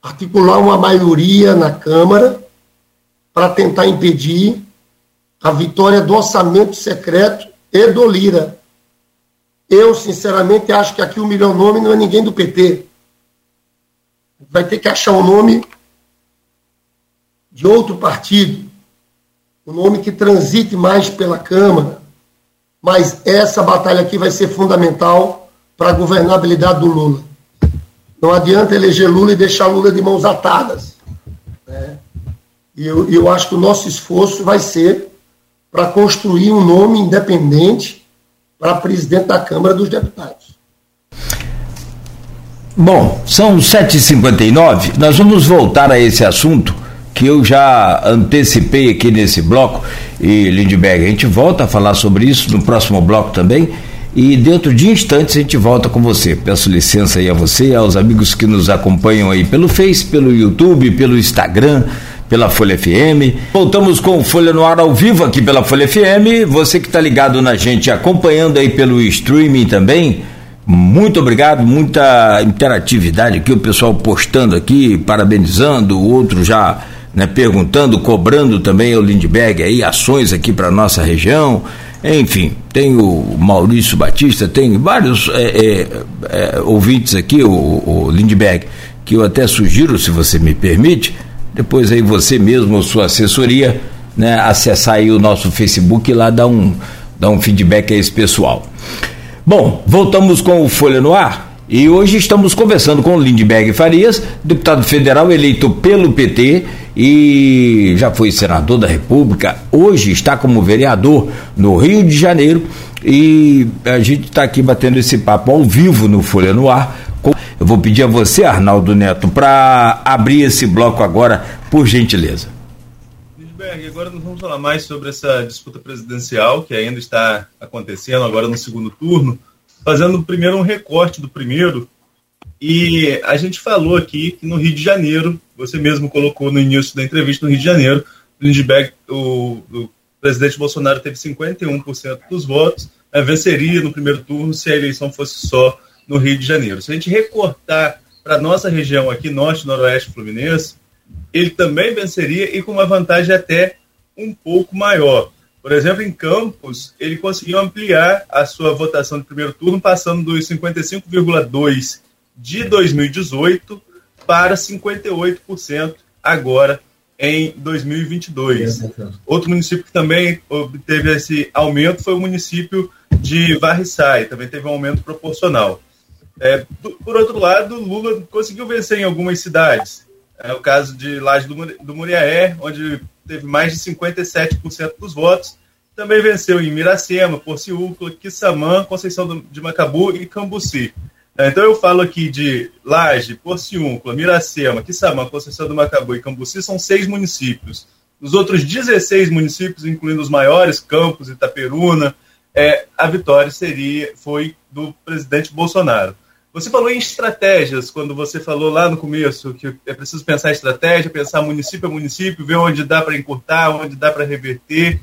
articular uma maioria na Câmara para tentar impedir a vitória do orçamento secreto e do Lira. Eu, sinceramente, acho que aqui o melhor nome não é ninguém do PT. Vai ter que achar um nome de outro partido, um nome que transite mais pela Câmara. Mas essa batalha aqui vai ser fundamental para a governabilidade do Lula. Não adianta eleger Lula e deixar Lula de mãos atadas. Né? E eu, eu acho que o nosso esforço vai ser para construir um nome independente para presidente da Câmara dos Deputados. Bom, são 7h59, nós vamos voltar a esse assunto que eu já antecipei aqui nesse bloco, e Lindbergh, a gente volta a falar sobre isso no próximo bloco também, e dentro de instantes a gente volta com você. Peço licença aí a você, aos amigos que nos acompanham aí pelo Face, pelo YouTube, pelo Instagram, pela Folha FM. Voltamos com Folha no Ar ao vivo aqui pela Folha FM. Você que está ligado na gente, acompanhando aí pelo streaming também. Muito obrigado, muita interatividade aqui, o pessoal postando aqui, parabenizando, o outro já né, perguntando, cobrando também o Lindbergh aí ações aqui para nossa região. Enfim, tem o Maurício Batista, tem vários é, é, é, ouvintes aqui, o, o Lindbergh, que eu até sugiro, se você me permite, depois aí você mesmo sua assessoria, né, acessar aí o nosso Facebook e lá dar um, dar um feedback a esse pessoal. Bom, voltamos com o Folha no Ar. E hoje estamos conversando com Lindbergh Farias, deputado federal eleito pelo PT e já foi senador da República, hoje está como vereador no Rio de Janeiro e a gente está aqui batendo esse papo ao vivo no Folha no Ar eu vou pedir a você, Arnaldo Neto, para abrir esse bloco agora, por gentileza. Lindbergh, agora nós vamos falar mais sobre essa disputa presidencial que ainda está acontecendo agora no segundo turno, fazendo primeiro um recorte do primeiro. E a gente falou aqui que no Rio de Janeiro, você mesmo colocou no início da entrevista no Rio de Janeiro, Lindbergh, o, o presidente Bolsonaro teve 51% dos votos, né, venceria no primeiro turno se a eleição fosse só no Rio de Janeiro. Se a gente recortar para a nossa região aqui, norte, noroeste fluminense, ele também venceria e com uma vantagem até um pouco maior. Por exemplo, em Campos, ele conseguiu ampliar a sua votação de primeiro turno, passando dos 55,2% de 2018 para 58% agora em 2022. Outro município que também obteve esse aumento foi o município de Varriçai, também teve um aumento proporcional. É, por outro lado, Lula conseguiu vencer em algumas cidades. É o caso de Laje do Muriaé, onde teve mais de 57% dos votos. Também venceu em Miracema, Porciúncula, Quissamã, Conceição de Macabu e Cambuci. É, então eu falo aqui de Laje, Porciúncula, Miracema, Quissamã, Conceição do Macabu e Cambuci, são seis municípios. Os outros 16 municípios, incluindo os maiores, Campos, Itaperuna, é, a vitória seria foi do presidente Bolsonaro. Você falou em estratégias, quando você falou lá no começo que é preciso pensar estratégia, pensar município a município, ver onde dá para encurtar, onde dá para reverter.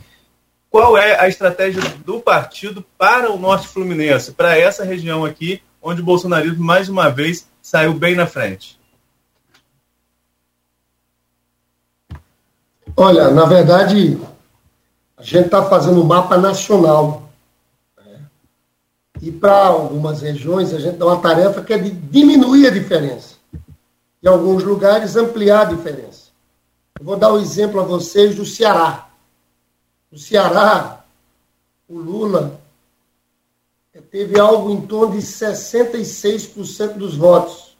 Qual é a estratégia do partido para o Norte Fluminense, para essa região aqui, onde o bolsonarismo, mais uma vez, saiu bem na frente? Olha, na verdade, a gente está fazendo um mapa nacional e para algumas regiões, a gente dá uma tarefa que é de diminuir a diferença. Em alguns lugares, ampliar a diferença. Eu vou dar um exemplo a vocês do Ceará. No Ceará, o Lula teve algo em torno de 66% dos votos.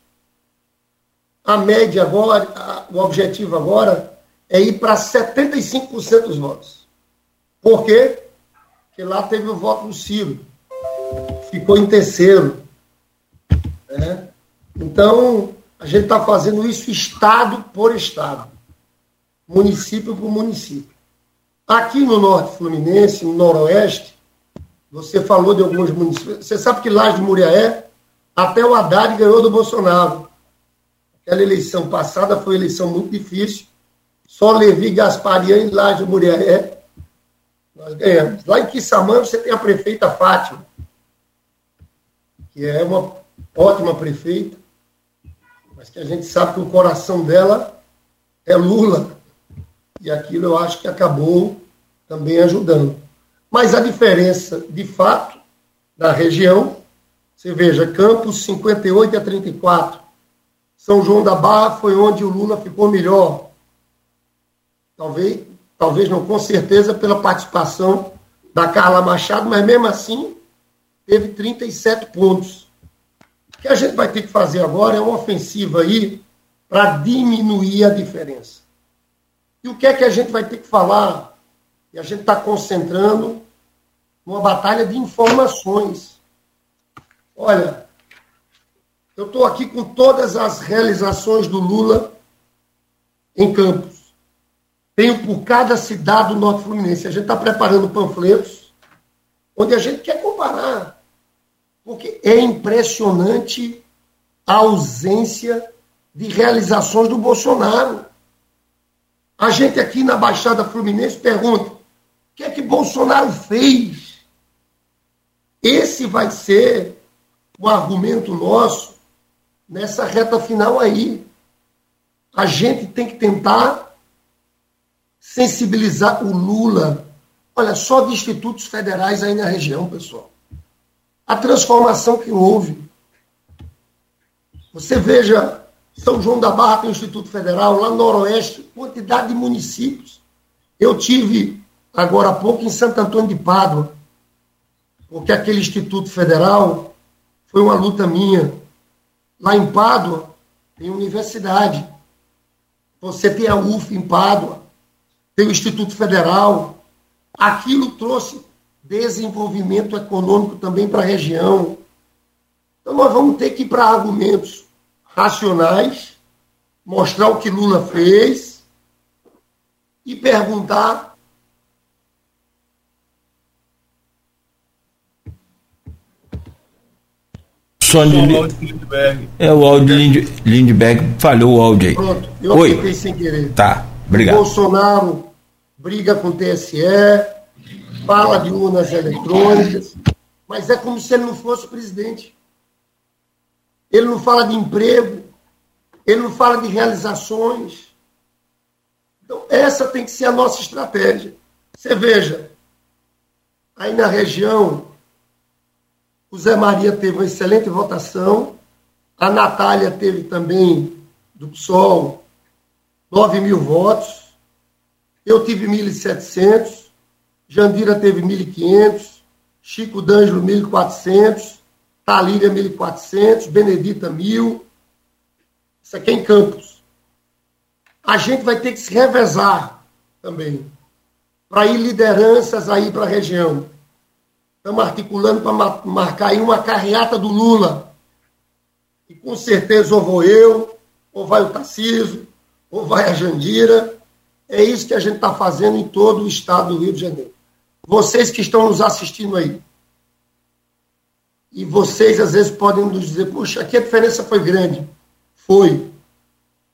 A média agora, o objetivo agora é ir para 75% dos votos. Por quê? Porque lá teve o voto do Ciro ficou em terceiro. Né? Então, a gente está fazendo isso estado por estado, município por município. Aqui no Norte Fluminense, no Noroeste, você falou de alguns municípios. Você sabe que Laje de Muriaé, até o Haddad ganhou do Bolsonaro. Aquela eleição passada foi uma eleição muito difícil. Só Levi Gasparian e Laje de Muriaé nós ganhamos. Lá em Quissamã você tem a prefeita Fátima que é uma ótima prefeita, mas que a gente sabe que o coração dela é Lula. E aquilo eu acho que acabou também ajudando. Mas a diferença, de fato, da região. Você veja, Campos 58 a 34. São João da Barra foi onde o Lula ficou melhor. Talvez, talvez não, com certeza, pela participação da Carla Machado, mas mesmo assim teve 37 pontos. O que a gente vai ter que fazer agora é uma ofensiva aí para diminuir a diferença. E o que é que a gente vai ter que falar? E a gente está concentrando numa batalha de informações. Olha, eu estou aqui com todas as realizações do Lula em Campos. Tenho por cada cidade do Norte Fluminense. A gente está preparando panfletos onde a gente quer comparar. Porque é impressionante a ausência de realizações do Bolsonaro. A gente aqui na Baixada Fluminense pergunta: o que é que Bolsonaro fez? Esse vai ser o argumento nosso nessa reta final aí. A gente tem que tentar sensibilizar o Lula. Olha, só de institutos federais aí na região, pessoal. A transformação que houve. Você veja são João da Barra tem o Instituto Federal, lá no Noroeste, quantidade de municípios. Eu tive agora há pouco em Santo Antônio de Pádua, porque aquele Instituto Federal foi uma luta minha. Lá em Pádua tem universidade. Você tem a UF em Pádua, tem o Instituto Federal. Aquilo trouxe desenvolvimento econômico também para a região. Então nós vamos ter que ir para argumentos racionais, mostrar o que Lula fez e perguntar. Som de Lindbergh. É o áudio de Lindbergh, falhou o áudio aí. Pronto, eu Oi. sem querer. Tá, obrigado. Bolsonaro briga com o TSE, fala de urnas eletrônicas, mas é como se ele não fosse presidente ele não fala de emprego, ele não fala de realizações. Então, essa tem que ser a nossa estratégia. Você veja, aí na região, o Zé Maria teve uma excelente votação, a Natália teve também, do PSOL, 9 mil votos, eu tive 1.700, Jandira teve 1.500, Chico D'Angelo 1.400, Talíria 1.400, Benedita 1.000. Isso aqui é em Campos. A gente vai ter que se revezar também, para ir lideranças aí para a região. Estamos articulando para marcar aí uma carreata do Lula. E com certeza ou vou eu, ou vai o Tarcísio, ou vai a Jandira. É isso que a gente está fazendo em todo o estado do Rio de Janeiro. Vocês que estão nos assistindo aí, e vocês às vezes podem nos dizer, puxa, aqui a diferença foi grande. Foi.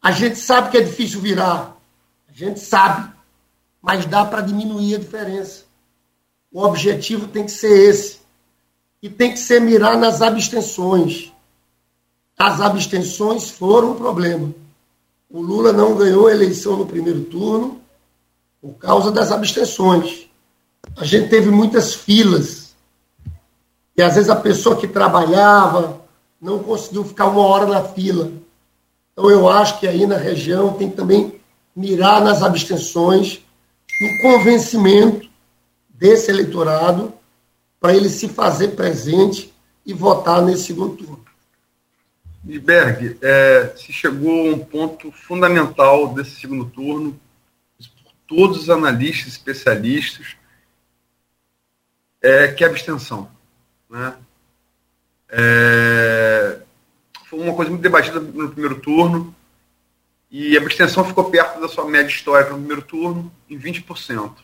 A gente sabe que é difícil virar. A gente sabe. Mas dá para diminuir a diferença. O objetivo tem que ser esse. E tem que ser mirar nas abstenções. As abstenções foram um problema. O Lula não ganhou a eleição no primeiro turno por causa das abstenções. A gente teve muitas filas e às vezes a pessoa que trabalhava não conseguiu ficar uma hora na fila. Então eu acho que aí na região tem que também mirar nas abstenções, no convencimento desse eleitorado para ele se fazer presente e votar nesse segundo turno. Berg, é, se chegou a um ponto fundamental desse segundo turno, todos os analistas, especialistas, é, que é a abstenção. Né? É, foi uma coisa muito debatida no primeiro turno e a abstenção ficou perto da sua média histórica no primeiro turno, em 20%.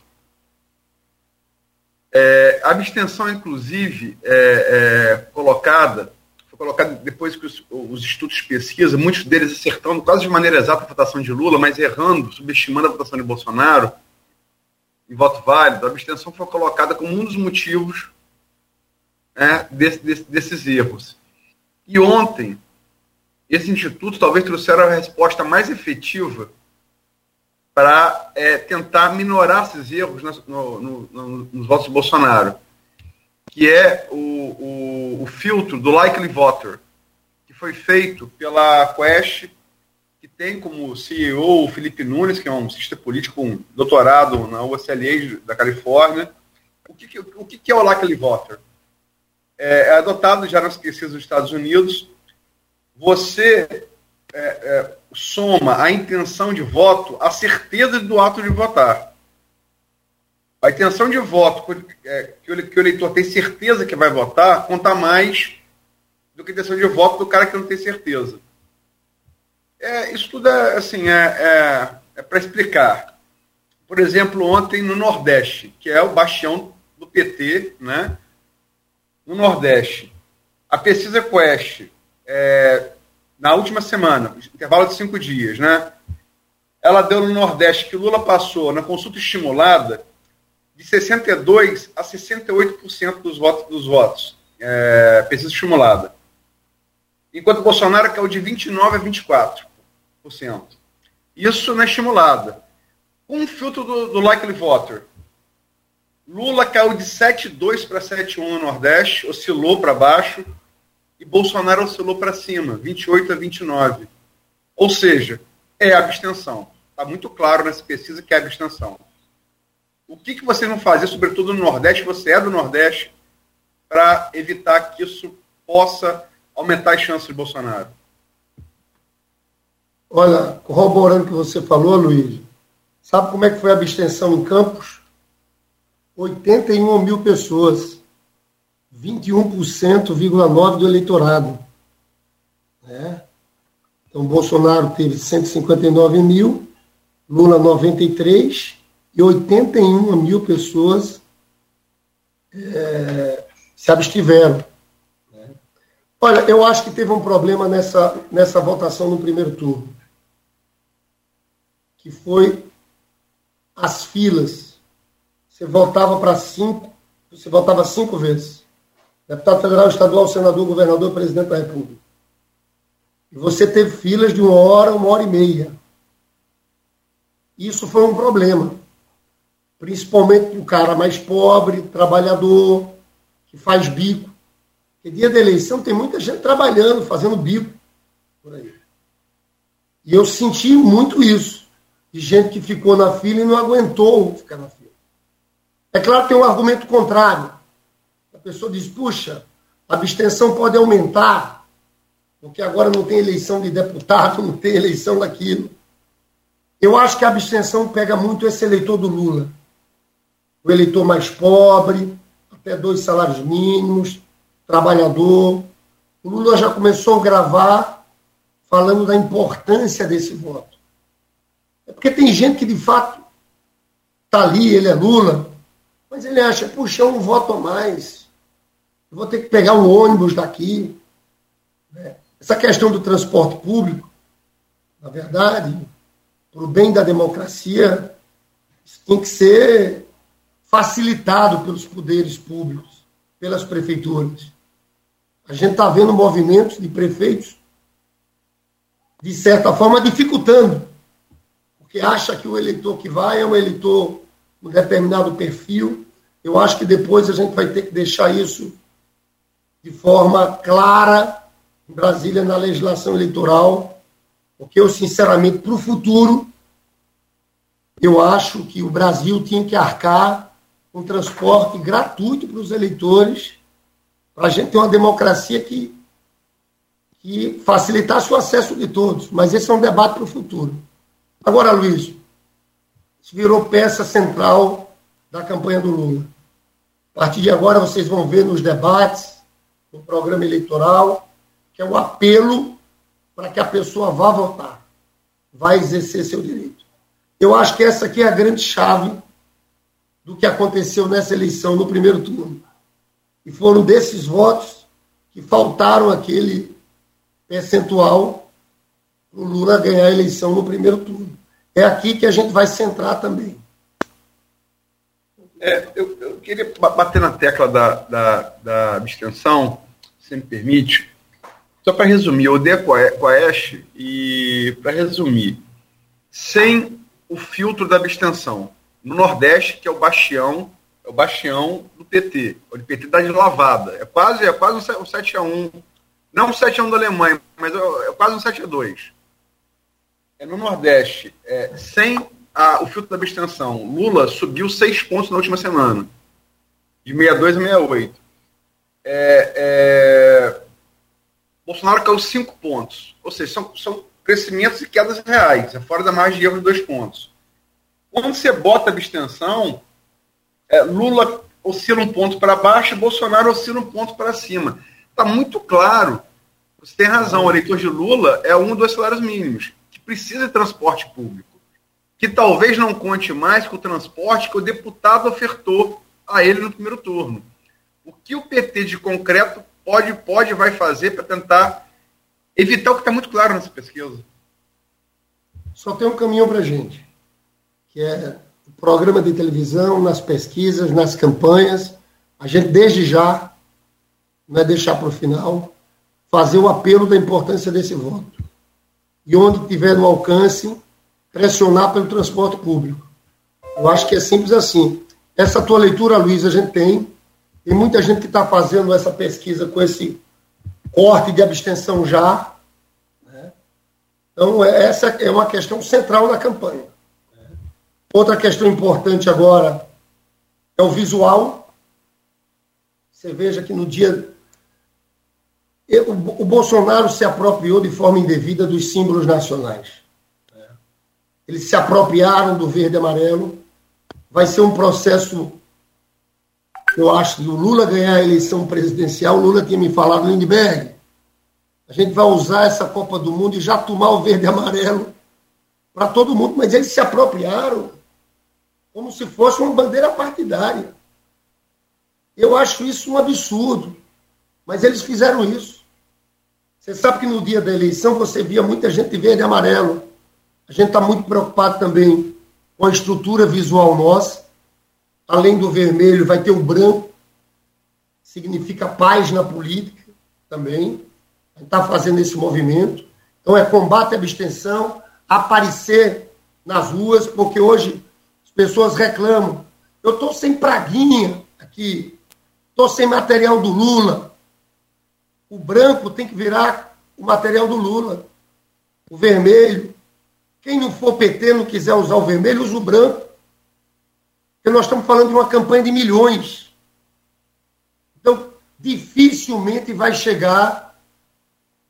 É, a abstenção, inclusive, é, é, colocada, foi colocada depois que os, os, estudos de muitos deles acertando quase de maneira exata a votação de Lula, mas errando, subestimando a votação de Bolsonaro, em voto válido, a abstenção foi colocada como um dos motivos é, desse, desse, desses erros. E ontem, esse instituto talvez trouxeram a resposta mais efetiva para é, tentar minorar esses erros no, no, no, nos votos do Bolsonaro. Que é o, o, o filtro do likely voter, que foi feito pela Quest, que tem como CEO o Felipe Nunes, que é um cientista político com doutorado na UCLA da Califórnia. O que, o que é o likely voter? É, é adotado já nas pesquisas dos Estados Unidos. Você é, é, soma a intenção de voto à certeza do ato de votar. A intenção de voto é, que o eleitor tem certeza que vai votar conta mais do que a intenção de voto do cara que não tem certeza. É, isso tudo é, assim, é, é, é para explicar. Por exemplo, ontem no Nordeste, que é o bastião do PT, né? No Nordeste, a pesquisa Quest, é, na última semana, intervalo de cinco dias, né? Ela deu no Nordeste que Lula passou na consulta estimulada de 62% a 68% dos votos, dos votos é, pesquisa estimulada. Enquanto Bolsonaro caiu de 29% a 24%. Isso na estimulada. Com um filtro do, do likely voter, Lula caiu de 7,2 para 7,1 no Nordeste, oscilou para baixo, e Bolsonaro oscilou para cima, 28 a 29. Ou seja, é abstenção. Está muito claro nessa pesquisa que é abstenção. O que, que você não fazia, sobretudo no Nordeste, você é do Nordeste, para evitar que isso possa aumentar as chances de Bolsonaro? Olha, corroborando o que você falou, Luiz, sabe como é que foi a abstenção em Campos? 81 mil pessoas, 21,9% do eleitorado. Né? Então, Bolsonaro teve 159 mil, Lula 93 e 81 mil pessoas é, se abstiveram. Né? Olha, eu acho que teve um problema nessa, nessa votação no primeiro turno, que foi as filas. Você votava para cinco, você votava cinco vezes. Deputado federal, estadual, senador, governador, presidente da República. E você teve filas de uma hora, uma hora e meia. Isso foi um problema principalmente o cara mais pobre, trabalhador, que faz bico. Porque dia da eleição tem muita gente trabalhando, fazendo bico por aí. E eu senti muito isso, de gente que ficou na fila e não aguentou ficar na fila. É claro que tem um argumento contrário. A pessoa diz, puxa, a abstenção pode aumentar, porque agora não tem eleição de deputado, não tem eleição daquilo. Eu acho que a abstenção pega muito esse eleitor do Lula o eleitor mais pobre, até dois salários mínimos, trabalhador. O Lula já começou a gravar falando da importância desse voto. É porque tem gente que de fato está ali, ele é Lula, mas ele acha, puxa, eu não voto mais. Eu vou ter que pegar um ônibus daqui. Né? Essa questão do transporte público, na verdade, para o bem da democracia, tem que ser facilitado pelos poderes públicos, pelas prefeituras. A gente está vendo movimentos de prefeitos, de certa forma, dificultando, porque acha que o eleitor que vai é um eleitor com um determinado perfil. Eu acho que depois a gente vai ter que deixar isso de forma clara em Brasília na legislação eleitoral, porque eu, sinceramente, para o futuro, eu acho que o Brasil tinha que arcar um transporte gratuito para os eleitores, para a gente ter uma democracia que, que facilitasse o acesso de todos. Mas esse é um debate para o futuro. Agora, Luiz, isso virou peça central da campanha do Lula. A partir de agora, vocês vão ver nos debates, no programa eleitoral, que é o apelo para que a pessoa vá votar, vá exercer seu direito. Eu acho que essa aqui é a grande chave do que aconteceu nessa eleição no primeiro turno. E foram desses votos que faltaram aquele percentual para o Lula ganhar a eleição no primeiro turno. É aqui que a gente vai centrar também. É, eu, eu, queria bater na tecla da, da, da abstenção, se me permite. Só para resumir, eu odeio a Ash e, para resumir, sem o filtro da abstenção, no Nordeste, que é o bastião é o bastião do PT. O PT está de lavada. É quase, é quase um 7x1. Não um 7x1 da Alemanha, mas é, é quase um 7x2. É no Nordeste, é, sem a, o filtro da abstenção, Lula subiu seis pontos na última semana. De 62 a 68. É, é, Bolsonaro caiu cinco pontos. Ou seja, são, são crescimentos e quedas reais. É fora da margem de erro de dois pontos. Quando você bota abstenção, é, Lula oscila um ponto para baixo e Bolsonaro oscila um ponto para cima. Está muito claro. Você tem razão, o eleitor de Lula é um dos salários mínimos, que precisa de transporte público. Que talvez não conte mais com o transporte que o deputado ofertou a ele no primeiro turno. O que o PT de concreto pode, pode vai fazer para tentar evitar o que está muito claro nessa pesquisa? Só tem um caminho para gente, que é programa de televisão, nas pesquisas, nas campanhas. A gente, desde já, não é deixar para o final, fazer o apelo da importância desse voto. E onde tiver no alcance, pressionar pelo transporte público. Eu acho que é simples assim. Essa tua leitura, Luiz, a gente tem. Tem muita gente que está fazendo essa pesquisa com esse corte de abstenção já. Né? Então, essa é uma questão central na campanha. Outra questão importante agora é o visual. Você veja que no dia. O Bolsonaro se apropriou de forma indevida dos símbolos nacionais. Eles se apropriaram do verde e amarelo. Vai ser um processo. Eu acho que o Lula ganhar a eleição presidencial, o Lula tinha me falado, Lindbergh, a gente vai usar essa Copa do Mundo e já tomar o verde e amarelo para todo mundo, mas eles se apropriaram como se fosse uma bandeira partidária. Eu acho isso um absurdo, mas eles fizeram isso. Você sabe que no dia da eleição você via muita gente verde e amarelo. A gente está muito preocupado também com a estrutura visual nossa. Além do vermelho, vai ter o branco, significa paz na política também. A gente está fazendo esse movimento. Então é combate à abstenção, aparecer nas ruas, porque hoje pessoas reclamam. Eu estou sem praguinha aqui, estou sem material do Lula. O branco tem que virar o material do Lula. O vermelho. Quem não for PT, não quiser usar o vermelho, usa o branco. Porque nós estamos falando de uma campanha de milhões. Então, dificilmente vai chegar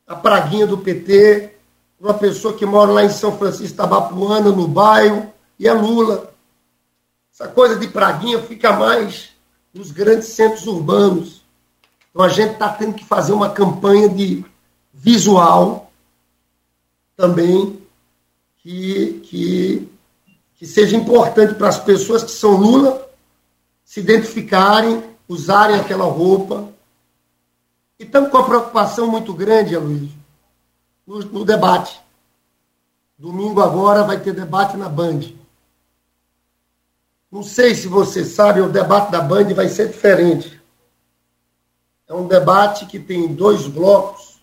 a praguinha do PT uma pessoa que mora lá em São Francisco Tabapuana, no bairro, e é Lula. Essa coisa de praguinha fica mais nos grandes centros urbanos. Então a gente está tendo que fazer uma campanha de visual também que, que, que seja importante para as pessoas que são Lula se identificarem, usarem aquela roupa. E estamos com uma preocupação muito grande, Luiz, no, no debate. Domingo agora vai ter debate na Band. Não sei se você sabe, o debate da Band vai ser diferente. É um debate que tem dois blocos,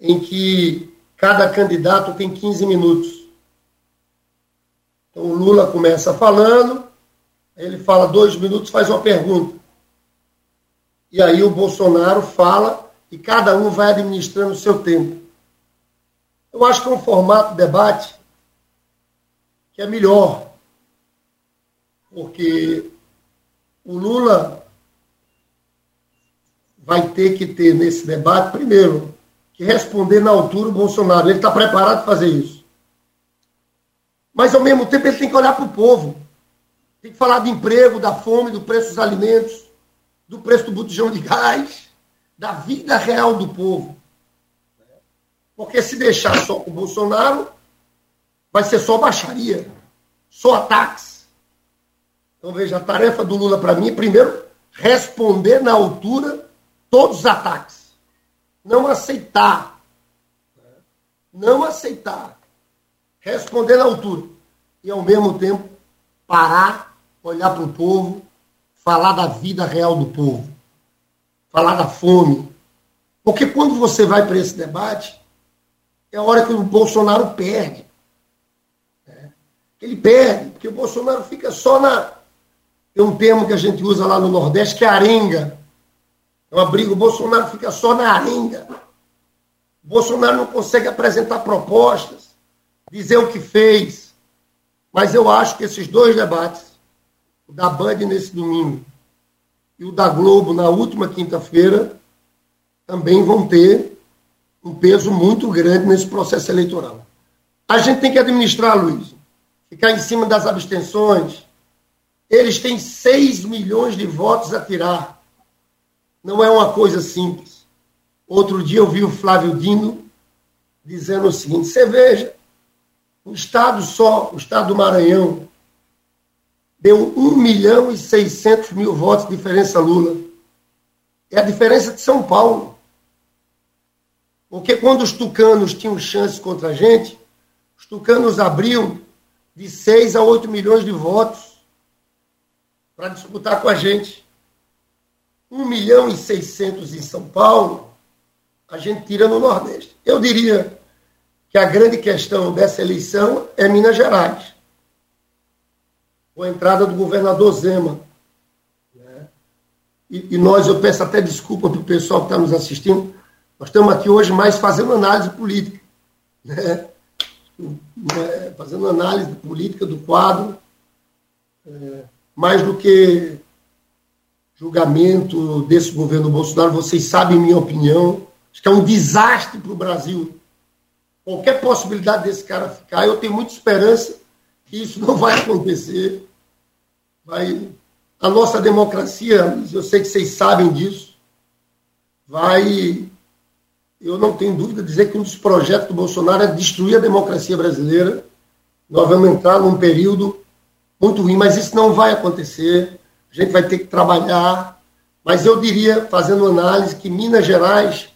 em que cada candidato tem 15 minutos. Então o Lula começa falando, ele fala dois minutos, faz uma pergunta. E aí o Bolsonaro fala e cada um vai administrando o seu tempo. Eu acho que é um formato de debate que é melhor porque o Lula vai ter que ter nesse debate, primeiro, que responder na altura o Bolsonaro. Ele está preparado para fazer isso. Mas, ao mesmo tempo, ele tem que olhar para o povo. Tem que falar de emprego, da fome, do preço dos alimentos, do preço do botijão de gás, da vida real do povo. Porque se deixar só com o Bolsonaro, vai ser só baixaria, só ataques. Então, veja, a tarefa do Lula para mim é, primeiro, responder na altura todos os ataques. Não aceitar. Não aceitar. Responder na altura. E, ao mesmo tempo, parar, olhar para o povo, falar da vida real do povo, falar da fome. Porque quando você vai para esse debate, é a hora que o Bolsonaro perde. Ele perde, porque o Bolsonaro fica só na, Tem um termo que a gente usa lá no Nordeste que é arenga. É uma briga, o Bolsonaro fica só na arenga. O Bolsonaro não consegue apresentar propostas, dizer o que fez. Mas eu acho que esses dois debates, o da Band nesse domingo e o da Globo na última quinta-feira, também vão ter um peso muito grande nesse processo eleitoral. A gente tem que administrar, Luiz, ficar em cima das abstenções. Eles têm 6 milhões de votos a tirar. Não é uma coisa simples. Outro dia eu vi o Flávio Dino dizendo o seguinte: você veja, o Estado só, o Estado do Maranhão, deu 1 milhão e 600 mil votos de diferença Lula. É a diferença de São Paulo. Porque quando os tucanos tinham chance contra a gente, os tucanos abriam de 6 a 8 milhões de votos para disputar com a gente. 1 milhão e 600 em São Paulo, a gente tira no Nordeste. Eu diria que a grande questão dessa eleição é Minas Gerais. Com a entrada do governador Zema. Né? E, e nós, eu peço até desculpa para o pessoal que está nos assistindo, nós estamos aqui hoje mais fazendo análise política, né? né? fazendo análise política do quadro, é, mais do que julgamento desse governo Bolsonaro. Vocês sabem minha opinião. Acho que é um desastre para o Brasil. Qualquer possibilidade desse cara ficar, eu tenho muita esperança que isso não vai acontecer. Vai, a nossa democracia, eu sei que vocês sabem disso, vai eu não tenho dúvida de dizer que um dos projetos do Bolsonaro é destruir a democracia brasileira. Nós vamos entrar num período muito ruim, mas isso não vai acontecer. A gente vai ter que trabalhar. Mas eu diria, fazendo análise, que Minas Gerais,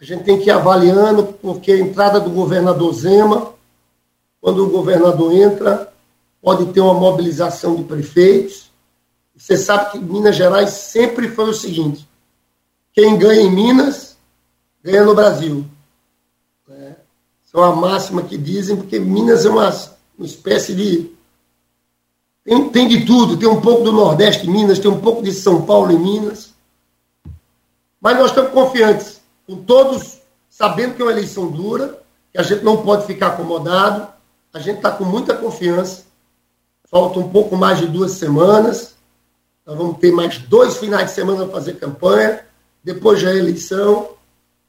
a gente tem que ir avaliando, porque a entrada do governador Zema, quando o governador entra, pode ter uma mobilização de prefeitos. Você sabe que Minas Gerais sempre foi o seguinte: quem ganha em Minas ganha no Brasil. É, isso é uma máxima que dizem, porque Minas é uma, uma espécie de. Tem, tem de tudo, tem um pouco do Nordeste em Minas, tem um pouco de São Paulo em Minas. Mas nós estamos confiantes, com todos sabendo que é uma eleição dura, que a gente não pode ficar acomodado, a gente está com muita confiança. Falta um pouco mais de duas semanas. Nós vamos ter mais dois finais de semana para fazer campanha. Depois já é eleição.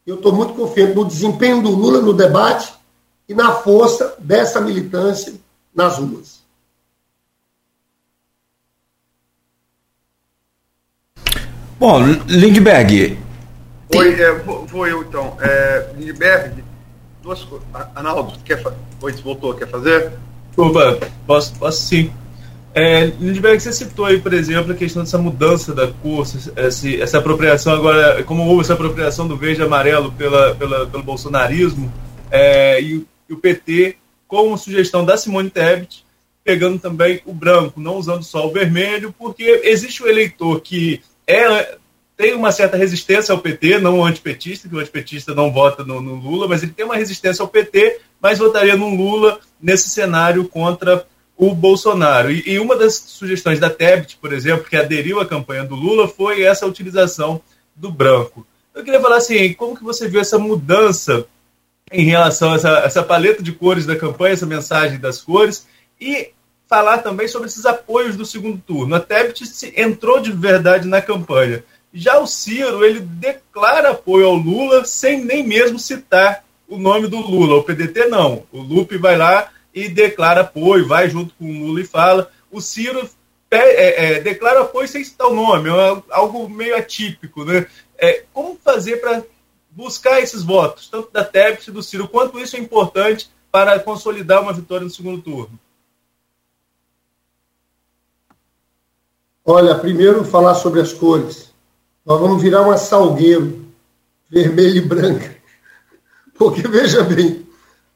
Eu estou muito confiante no desempenho do Lula no debate e na força dessa militância nas ruas. Bom, Lindbergh. Oi, é, vou, eu então. É, Lindbergh, duas coisas. Arnaldo, quer Oi, voltou, quer fazer? Opa, posso, posso sim. É, Lindbergh, você citou aí, por exemplo, a questão dessa mudança da cor, essa, essa apropriação agora, como houve essa apropriação do verde e amarelo pela, pela, pelo bolsonarismo, é, e, e, o PT, com a sugestão da Simone Tebet, pegando também o branco, não usando só o vermelho, porque existe o eleitor que é, tem uma certa resistência ao PT, não o antipetista, que o antipetista não vota no, no Lula, mas ele tem uma resistência ao PT, mas votaria no Lula nesse cenário contra o Bolsonaro. E, e, uma das sugestões da Tebet, por exemplo, que aderiu à campanha do Lula, foi essa utilização do branco. Eu queria falar assim, como que você viu essa mudança em relação a essa, essa paleta de cores da campanha, essa mensagem das cores, e falar também sobre esses apoios do segundo turno. A Tebet entrou de verdade na campanha. Já o Ciro, ele declara apoio ao Lula sem nem mesmo citar o nome do Lula. O PDT não. O Lupe vai lá e declara apoio, vai junto com o Lula e fala. O Ciro é, é, declara apoio sem citar o nome, é algo meio atípico. Né? É, como fazer para buscar esses votos, tanto da Tebet e do Ciro, quanto isso é importante para consolidar uma vitória no segundo turno? Olha, primeiro falar sobre as cores. Nós vamos virar uma salgueiro, vermelho e branca. Porque veja bem,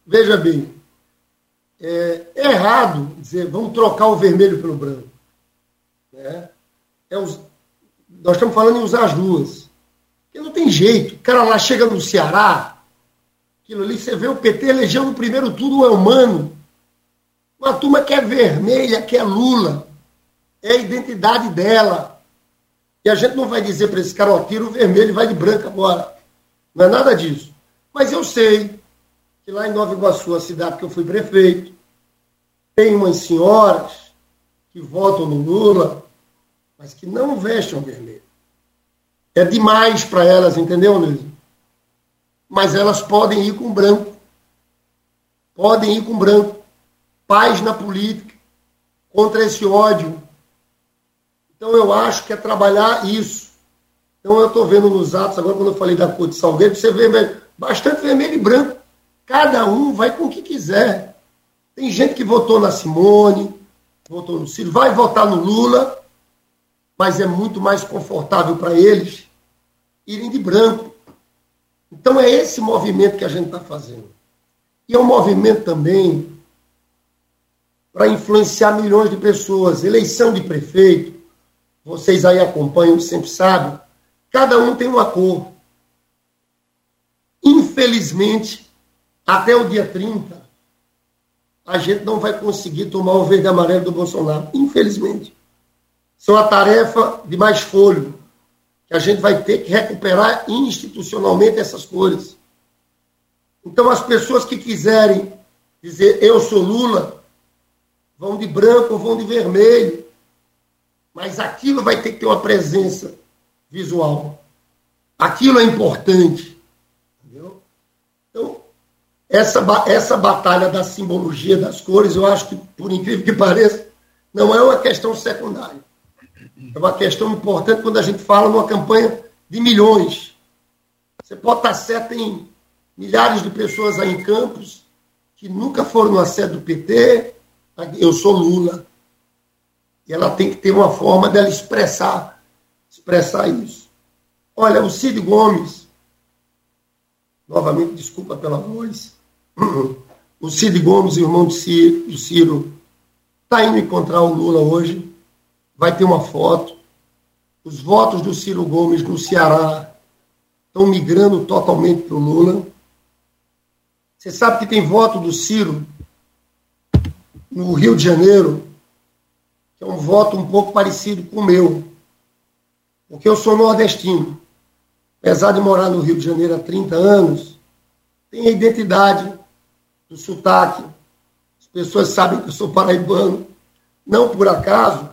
veja bem, é, é errado dizer vamos trocar o vermelho pelo branco. Né? É os, nós estamos falando em usar as duas. Porque não tem jeito. O cara lá chega no Ceará, aquilo ali, você vê o PT elegeu no primeiro turno é humano. Uma turma que é vermelha, que é Lula. É a identidade dela. E a gente não vai dizer para esse cara, ó, tira o vermelho e vai de branco agora. Não é nada disso. Mas eu sei que lá em Nova Iguaçu, a cidade que eu fui prefeito, tem umas senhoras que votam no Lula, mas que não vestem o vermelho. É demais para elas, entendeu, Nilson? Mas elas podem ir com branco. Podem ir com branco. Paz na política, contra esse ódio. Então eu acho que é trabalhar isso. Então eu estou vendo nos atos, agora quando eu falei da cor de Salgueiro, você vê bastante vermelho e branco. Cada um vai com o que quiser. Tem gente que votou na Simone, votou no Ciro, vai votar no Lula, mas é muito mais confortável para eles irem de branco. Então é esse movimento que a gente está fazendo. E é um movimento também para influenciar milhões de pessoas. Eleição de prefeito, vocês aí acompanham, sempre sabem, cada um tem uma cor. Infelizmente, até o dia 30, a gente não vai conseguir tomar o verde e amarelo do Bolsonaro. Infelizmente. São a tarefa de mais folho, que a gente vai ter que recuperar institucionalmente essas cores. Então, as pessoas que quiserem dizer eu sou Lula, vão de branco vão de vermelho. Mas aquilo vai ter que ter uma presença visual. Aquilo é importante. Entendeu? Então, essa, essa batalha da simbologia das cores, eu acho que, por incrível que pareça, não é uma questão secundária. É uma questão importante quando a gente fala numa campanha de milhões. Você pode estar certo em milhares de pessoas aí em Campos que nunca foram na sede do PT. Eu sou Lula. E ela tem que ter uma forma dela expressar, expressar isso. Olha, o Cid Gomes, novamente, desculpa pela voz, o Cid Gomes, irmão do Ciro, do Ciro está indo encontrar o Lula hoje, vai ter uma foto. Os votos do Ciro Gomes no Ceará estão migrando totalmente para o Lula. Você sabe que tem voto do Ciro no Rio de Janeiro, é um voto um pouco parecido com o meu, porque eu sou nordestino. Apesar de morar no Rio de Janeiro há 30 anos, tenho a identidade do sotaque. As pessoas sabem que eu sou paraibano. Não por acaso,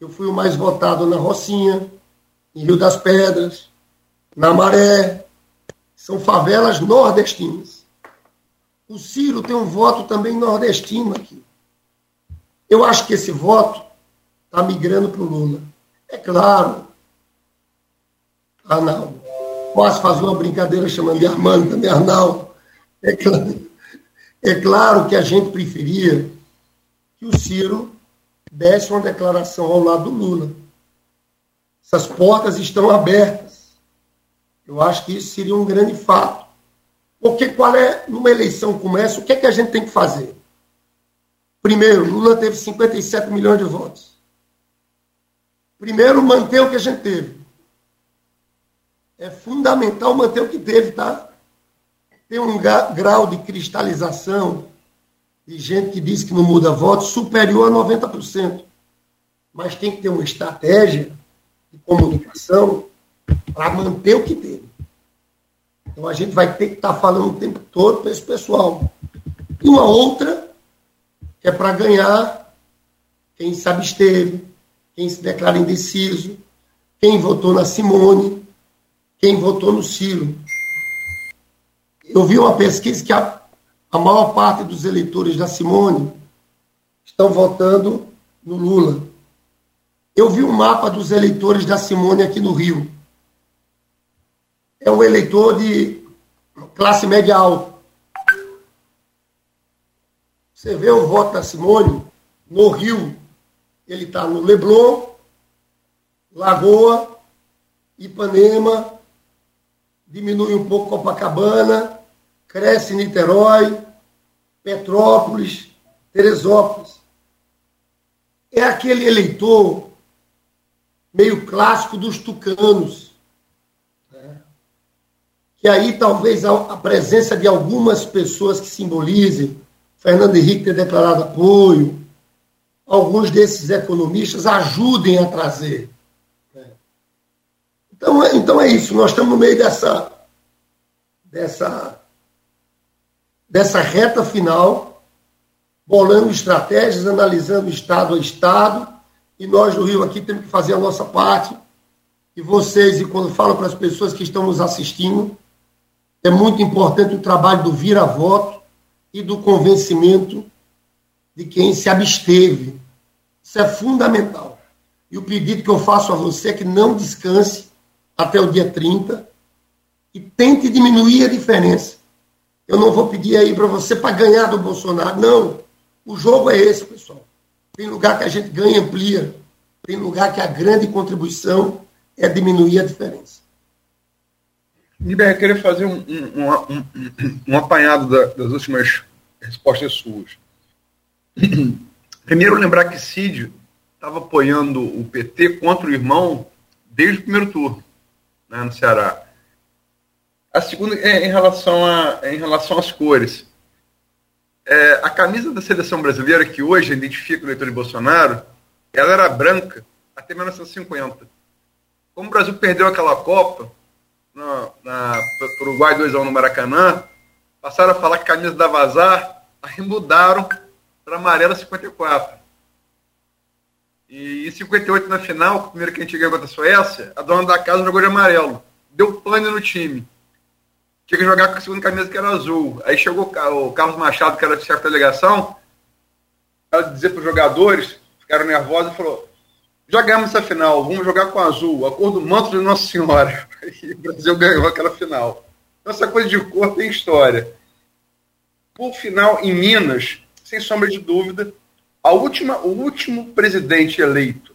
eu fui o mais votado na Rocinha, em Rio das Pedras, na Maré. São favelas nordestinas. O Ciro tem um voto também nordestino aqui. Eu acho que esse voto está migrando para o Lula. É claro, Arnaldo. Posso fazer uma brincadeira chamando de Armando também, Arnaldo. É claro, é claro que a gente preferia que o Ciro desse uma declaração ao lado do Lula. Essas portas estão abertas. Eu acho que isso seria um grande fato. Porque qual é, numa eleição como essa, o que, é que a gente tem que fazer? Primeiro, Lula teve 57 milhões de votos. Primeiro, manter o que a gente teve. É fundamental manter o que teve, tá? Tem um grau de cristalização de gente que diz que não muda voto superior a 90%. Mas tem que ter uma estratégia de comunicação para manter o que teve. Então a gente vai ter que estar tá falando o tempo todo para esse pessoal. E uma outra que é para ganhar quem se absteve, quem se declara indeciso, quem votou na Simone, quem votou no Ciro. Eu vi uma pesquisa que a, a maior parte dos eleitores da Simone estão votando no Lula. Eu vi um mapa dos eleitores da Simone aqui no Rio. É um eleitor de classe média alta. Você vê o voto da Simone no Rio, ele está no Leblon, Lagoa, Ipanema, diminui um pouco Copacabana, cresce Niterói, Petrópolis, Teresópolis. É aquele eleitor meio clássico dos tucanos. Né? Que aí talvez a presença de algumas pessoas que simbolizem Fernando Henrique ter declarado apoio, alguns desses economistas ajudem a trazer. Né? Então, é, então é isso, nós estamos no meio dessa, dessa, dessa reta final, bolando estratégias, analisando estado a estado, e nós do Rio aqui temos que fazer a nossa parte. E vocês, e quando falo para as pessoas que estão nos assistindo, é muito importante o trabalho do vira-voto e do convencimento de quem se absteve. Isso é fundamental. E o pedido que eu faço a você é que não descanse até o dia 30 e tente diminuir a diferença. Eu não vou pedir aí para você para ganhar do Bolsonaro. Não. O jogo é esse, pessoal. Tem lugar que a gente ganha e amplia. Tem lugar que a grande contribuição é diminuir a diferença. Niber, eu queria fazer um, um, um, um apanhado da, das últimas respostas suas. Primeiro, lembrar que Cid estava apoiando o PT contra o irmão desde o primeiro turno, né, no Ceará. A segunda é em relação, a, é em relação às cores. É, a camisa da seleção brasileira, que hoje identifica o eleitor de Bolsonaro, ela era branca até 1950. Como o Brasil perdeu aquela Copa, na, na, Uruguai 2x1 no Maracanã, passaram a falar que a camisa da vazar, aí mudaram para amarela 54. E em 58 na final, primeiro que a gente ganhou contra a Suécia, a dona da casa jogou de amarelo. Deu pane no time. Tinha que jogar com a segunda camisa que era azul. Aí chegou o Carlos Machado, que era chefe da delegação, ela dizer para os jogadores, ficaram nervosos e falou: jogamos essa final, vamos jogar com azul, a cor do manto de Nossa Senhora. E o Brasil ganhou aquela final. Então, essa coisa de cor tem história. Por final, em Minas, sem sombra de dúvida, a última, o último presidente eleito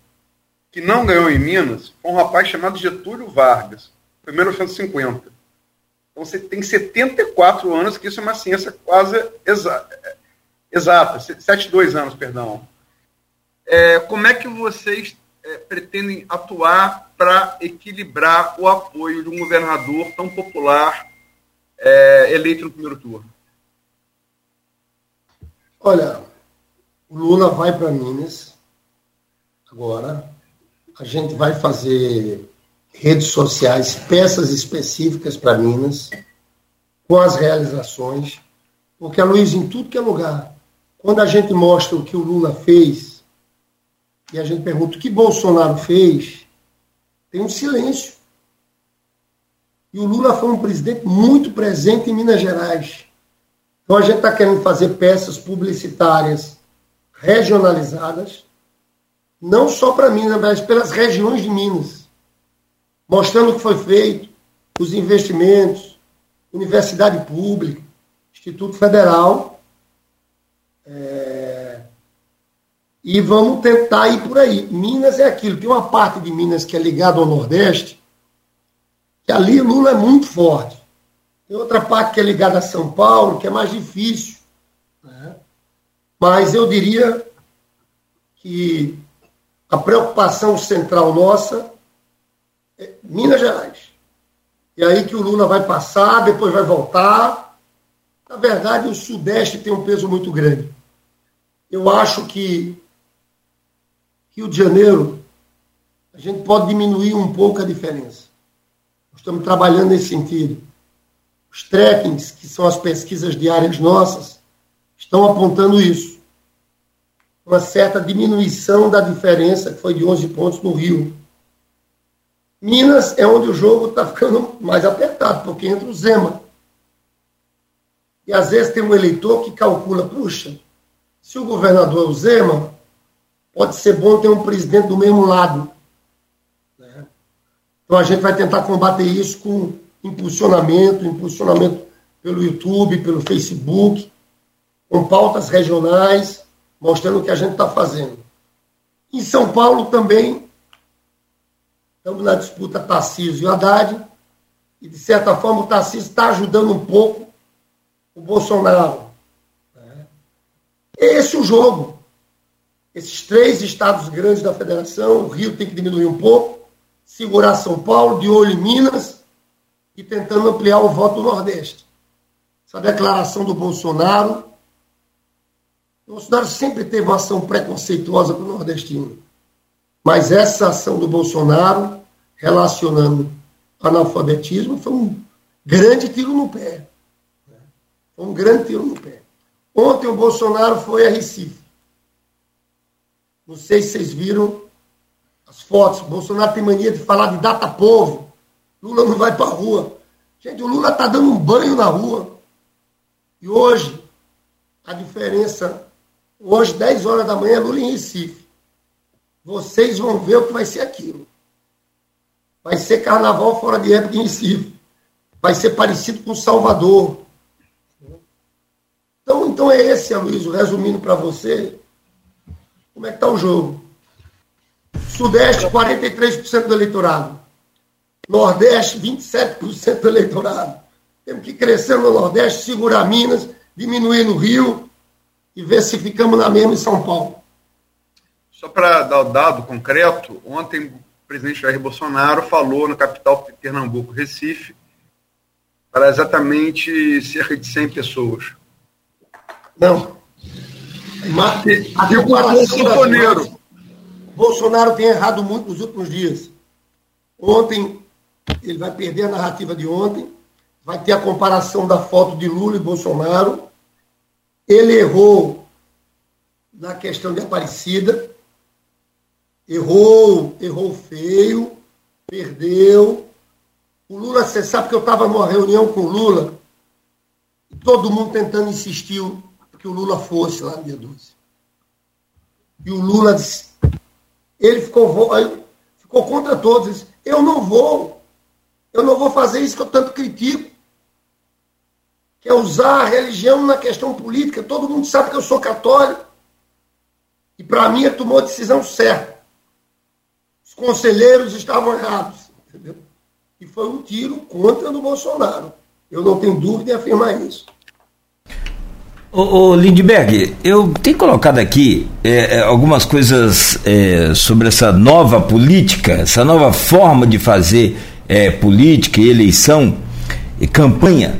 que não ganhou em Minas foi um rapaz chamado Getúlio Vargas, em 1950. Então você tem 74 anos, que isso é uma ciência quase exa exata, 72 anos, perdão. É, como é que vocês é, pretendem atuar para equilibrar o apoio de um governador tão popular é, eleito no primeiro turno? Olha, o Lula vai para Minas agora. A gente vai fazer redes sociais, peças específicas para Minas, com as realizações, porque a Luiz, em tudo que é lugar, quando a gente mostra o que o Lula fez, e a gente pergunta o que Bolsonaro fez, tem um silêncio. E o Lula foi um presidente muito presente em Minas Gerais. Então a gente está querendo fazer peças publicitárias regionalizadas, não só para Minas, mas pelas regiões de Minas, mostrando o que foi feito, os investimentos, universidade pública, Instituto Federal. É e vamos tentar ir por aí. Minas é aquilo, tem uma parte de Minas que é ligada ao Nordeste, que ali Lula é muito forte. Tem outra parte que é ligada a São Paulo, que é mais difícil. Né? Mas eu diria que a preocupação central nossa é Minas Gerais. E aí que o Lula vai passar, depois vai voltar. Na verdade, o Sudeste tem um peso muito grande. Eu acho que Rio de Janeiro, a gente pode diminuir um pouco a diferença. Nós estamos trabalhando nesse sentido. Os trackings, que são as pesquisas diárias nossas, estão apontando isso. Uma certa diminuição da diferença, que foi de 11 pontos no Rio. Minas é onde o jogo está ficando mais apertado, porque entra o Zema. E às vezes tem um eleitor que calcula, puxa, se o governador é o Zema, pode ser bom ter um presidente do mesmo lado. Né? Então a gente vai tentar combater isso com impulsionamento, impulsionamento pelo YouTube, pelo Facebook, com pautas regionais, mostrando o que a gente está fazendo. Em São Paulo também, estamos na disputa Tarcísio e Haddad, e de certa forma o Tarcísio está ajudando um pouco o Bolsonaro. Né? Esse é o jogo esses três estados grandes da federação, o Rio tem que diminuir um pouco, segurar São Paulo, de olho em Minas e tentando ampliar o voto do Nordeste. Essa declaração do Bolsonaro O Bolsonaro sempre teve uma ação preconceituosa com o nordestino. Mas essa ação do Bolsonaro, relacionando analfabetismo, foi um grande tiro no pé. Foi um grande tiro no pé. Ontem o Bolsonaro foi a Recife. Não sei se vocês viram as fotos. O Bolsonaro tem mania de falar de data povo. Lula não vai para a rua. Gente, o Lula está dando um banho na rua. E hoje, a diferença, hoje, 10 horas da manhã, Lula em Recife. Vocês vão ver o que vai ser aquilo. Vai ser carnaval fora de época em Recife. Vai ser parecido com Salvador. Então, então é esse, Aloysio, resumindo para você, como é que está o jogo. Sudeste, 43% do eleitorado. Nordeste, 27% do eleitorado. Temos que crescer no Nordeste, segurar Minas, diminuir no Rio e ver se ficamos na mesma em São Paulo. Só para dar o dado concreto, ontem o presidente Jair Bolsonaro falou na capital Pernambuco, Recife, para exatamente cerca de 100 pessoas. Não. A declaração Bolsonaro tem errado muito nos últimos dias. Ontem, ele vai perder a narrativa de ontem, vai ter a comparação da foto de Lula e Bolsonaro. Ele errou na questão de Aparecida, errou, errou feio, perdeu. O Lula, você sabe que eu estava numa reunião com o Lula, todo mundo tentando insistir que o Lula fosse lá no dia 12. E o Lula disse, ele ficou, ficou contra todos, disse, eu não vou, eu não vou fazer isso que eu tanto critico que é usar a religião na questão política. Todo mundo sabe que eu sou católico. E para mim tomou a decisão certa. Os conselheiros estavam errados. Entendeu? E foi um tiro contra o Bolsonaro. Eu não tenho dúvida em afirmar isso. Ô, ô Lindbergh, eu tenho colocado aqui é, é, algumas coisas é, sobre essa nova política, essa nova forma de fazer é, política e eleição e campanha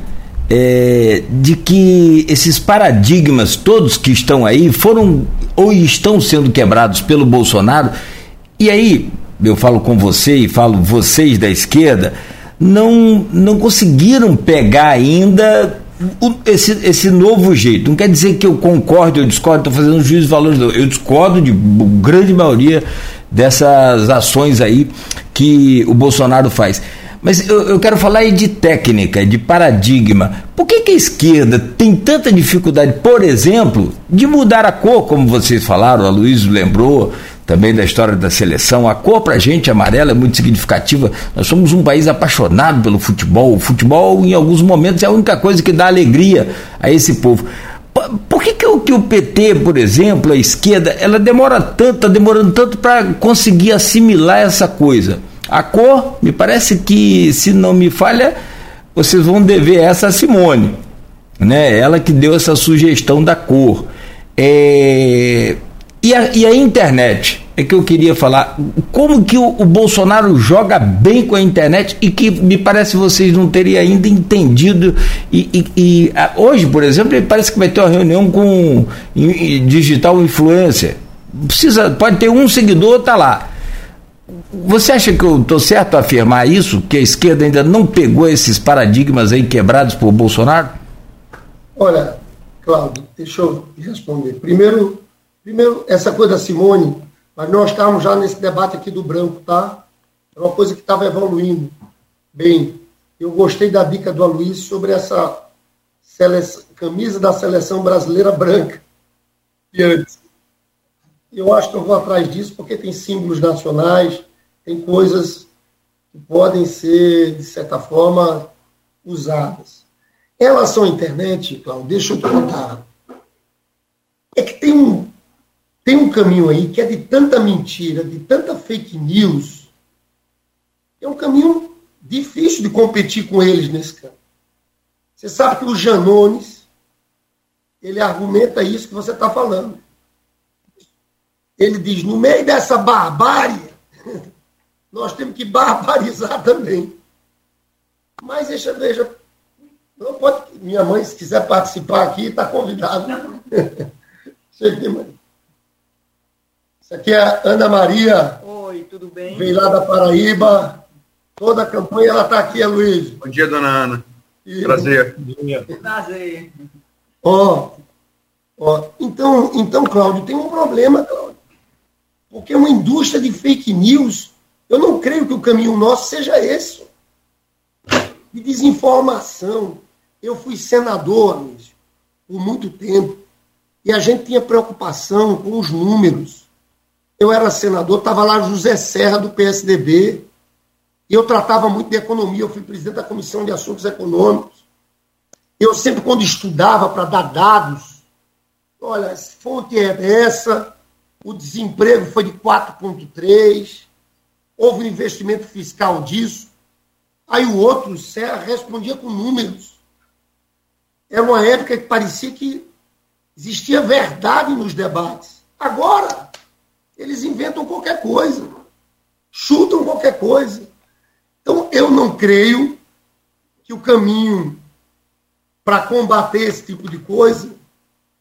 é, de que esses paradigmas todos que estão aí foram ou estão sendo quebrados pelo Bolsonaro. E aí, eu falo com você e falo vocês da esquerda, não, não conseguiram pegar ainda esse, esse novo jeito. Não quer dizer que eu concordo, eu discordo, estou fazendo um juízo de valores, não. Eu discordo de grande maioria dessas ações aí que o Bolsonaro faz. Mas eu, eu, quero falar aí de técnica, de paradigma. Por que, que, a esquerda tem tanta dificuldade, por exemplo, de mudar a cor, como vocês falaram, a Luiz lembrou também da história da seleção. A cor para a gente amarela é muito significativa. Nós somos um país apaixonado pelo futebol. O futebol, em alguns momentos, é a única coisa que dá alegria a esse povo. Por que, que, o, que o PT, por exemplo, a esquerda, ela demora tanto, está demorando tanto para conseguir assimilar essa coisa? A cor, me parece que, se não me falha, vocês vão dever essa a Simone. Né? Ela que deu essa sugestão da cor. É... E, a, e a internet? É que eu queria falar. Como que o, o, Bolsonaro joga bem com a internet e que me parece vocês não teriam ainda entendido. E, e, e hoje, por exemplo, ele parece que vai ter uma reunião com digital influencer. Precisa, pode ter um seguidor, tá lá você acha que eu estou certo a afirmar isso, que a esquerda ainda não pegou esses paradigmas aí quebrados por Bolsonaro? Olha, Cláudio, deixa eu responder. Primeiro, primeiro essa coisa da Simone, mas nós estávamos já nesse debate aqui do branco, tá? É uma coisa que estava evoluindo bem. Eu gostei da dica do Aloysio sobre essa seleção, camisa da seleção brasileira branca. E antes. Eu acho que eu vou atrás disso porque tem símbolos nacionais, tem coisas que podem ser, de certa forma, usadas. Em relação à internet, Cláudio, deixa eu te contar. É que tem um, tem um caminho aí que é de tanta mentira, de tanta fake news, é um caminho difícil de competir com eles nesse campo. Você sabe que o Janones, ele argumenta isso que você está falando ele diz: no meio dessa barbárie, nós temos que barbarizar também. Mas deixa, veja, não pode. Minha mãe, se quiser participar aqui, está convidada. Que, Maria. Isso aqui é a Ana Maria. Oi, tudo bem? Veio lá da Paraíba. Toda a campanha ela está aqui, é Luiz. Bom dia, dona Ana. E- Prazer. Prazer. Ó, ó, então, então, Cláudio, tem um problema, Cláudio. Porque uma indústria de fake news, eu não creio que o caminho nosso seja esse. De desinformação. Eu fui senador, Luiz, por muito tempo, e a gente tinha preocupação com os números. Eu era senador, estava lá José Serra, do PSDB, e eu tratava muito de economia, eu fui presidente da Comissão de Assuntos Econômicos. Eu sempre, quando estudava para dar dados, olha, a fonte é essa, o desemprego foi de 4,3, houve um investimento fiscal disso. Aí o outro, o Serra, respondia com números. Era uma época que parecia que existia verdade nos debates. Agora, eles inventam qualquer coisa, chutam qualquer coisa. Então, eu não creio que o caminho para combater esse tipo de coisa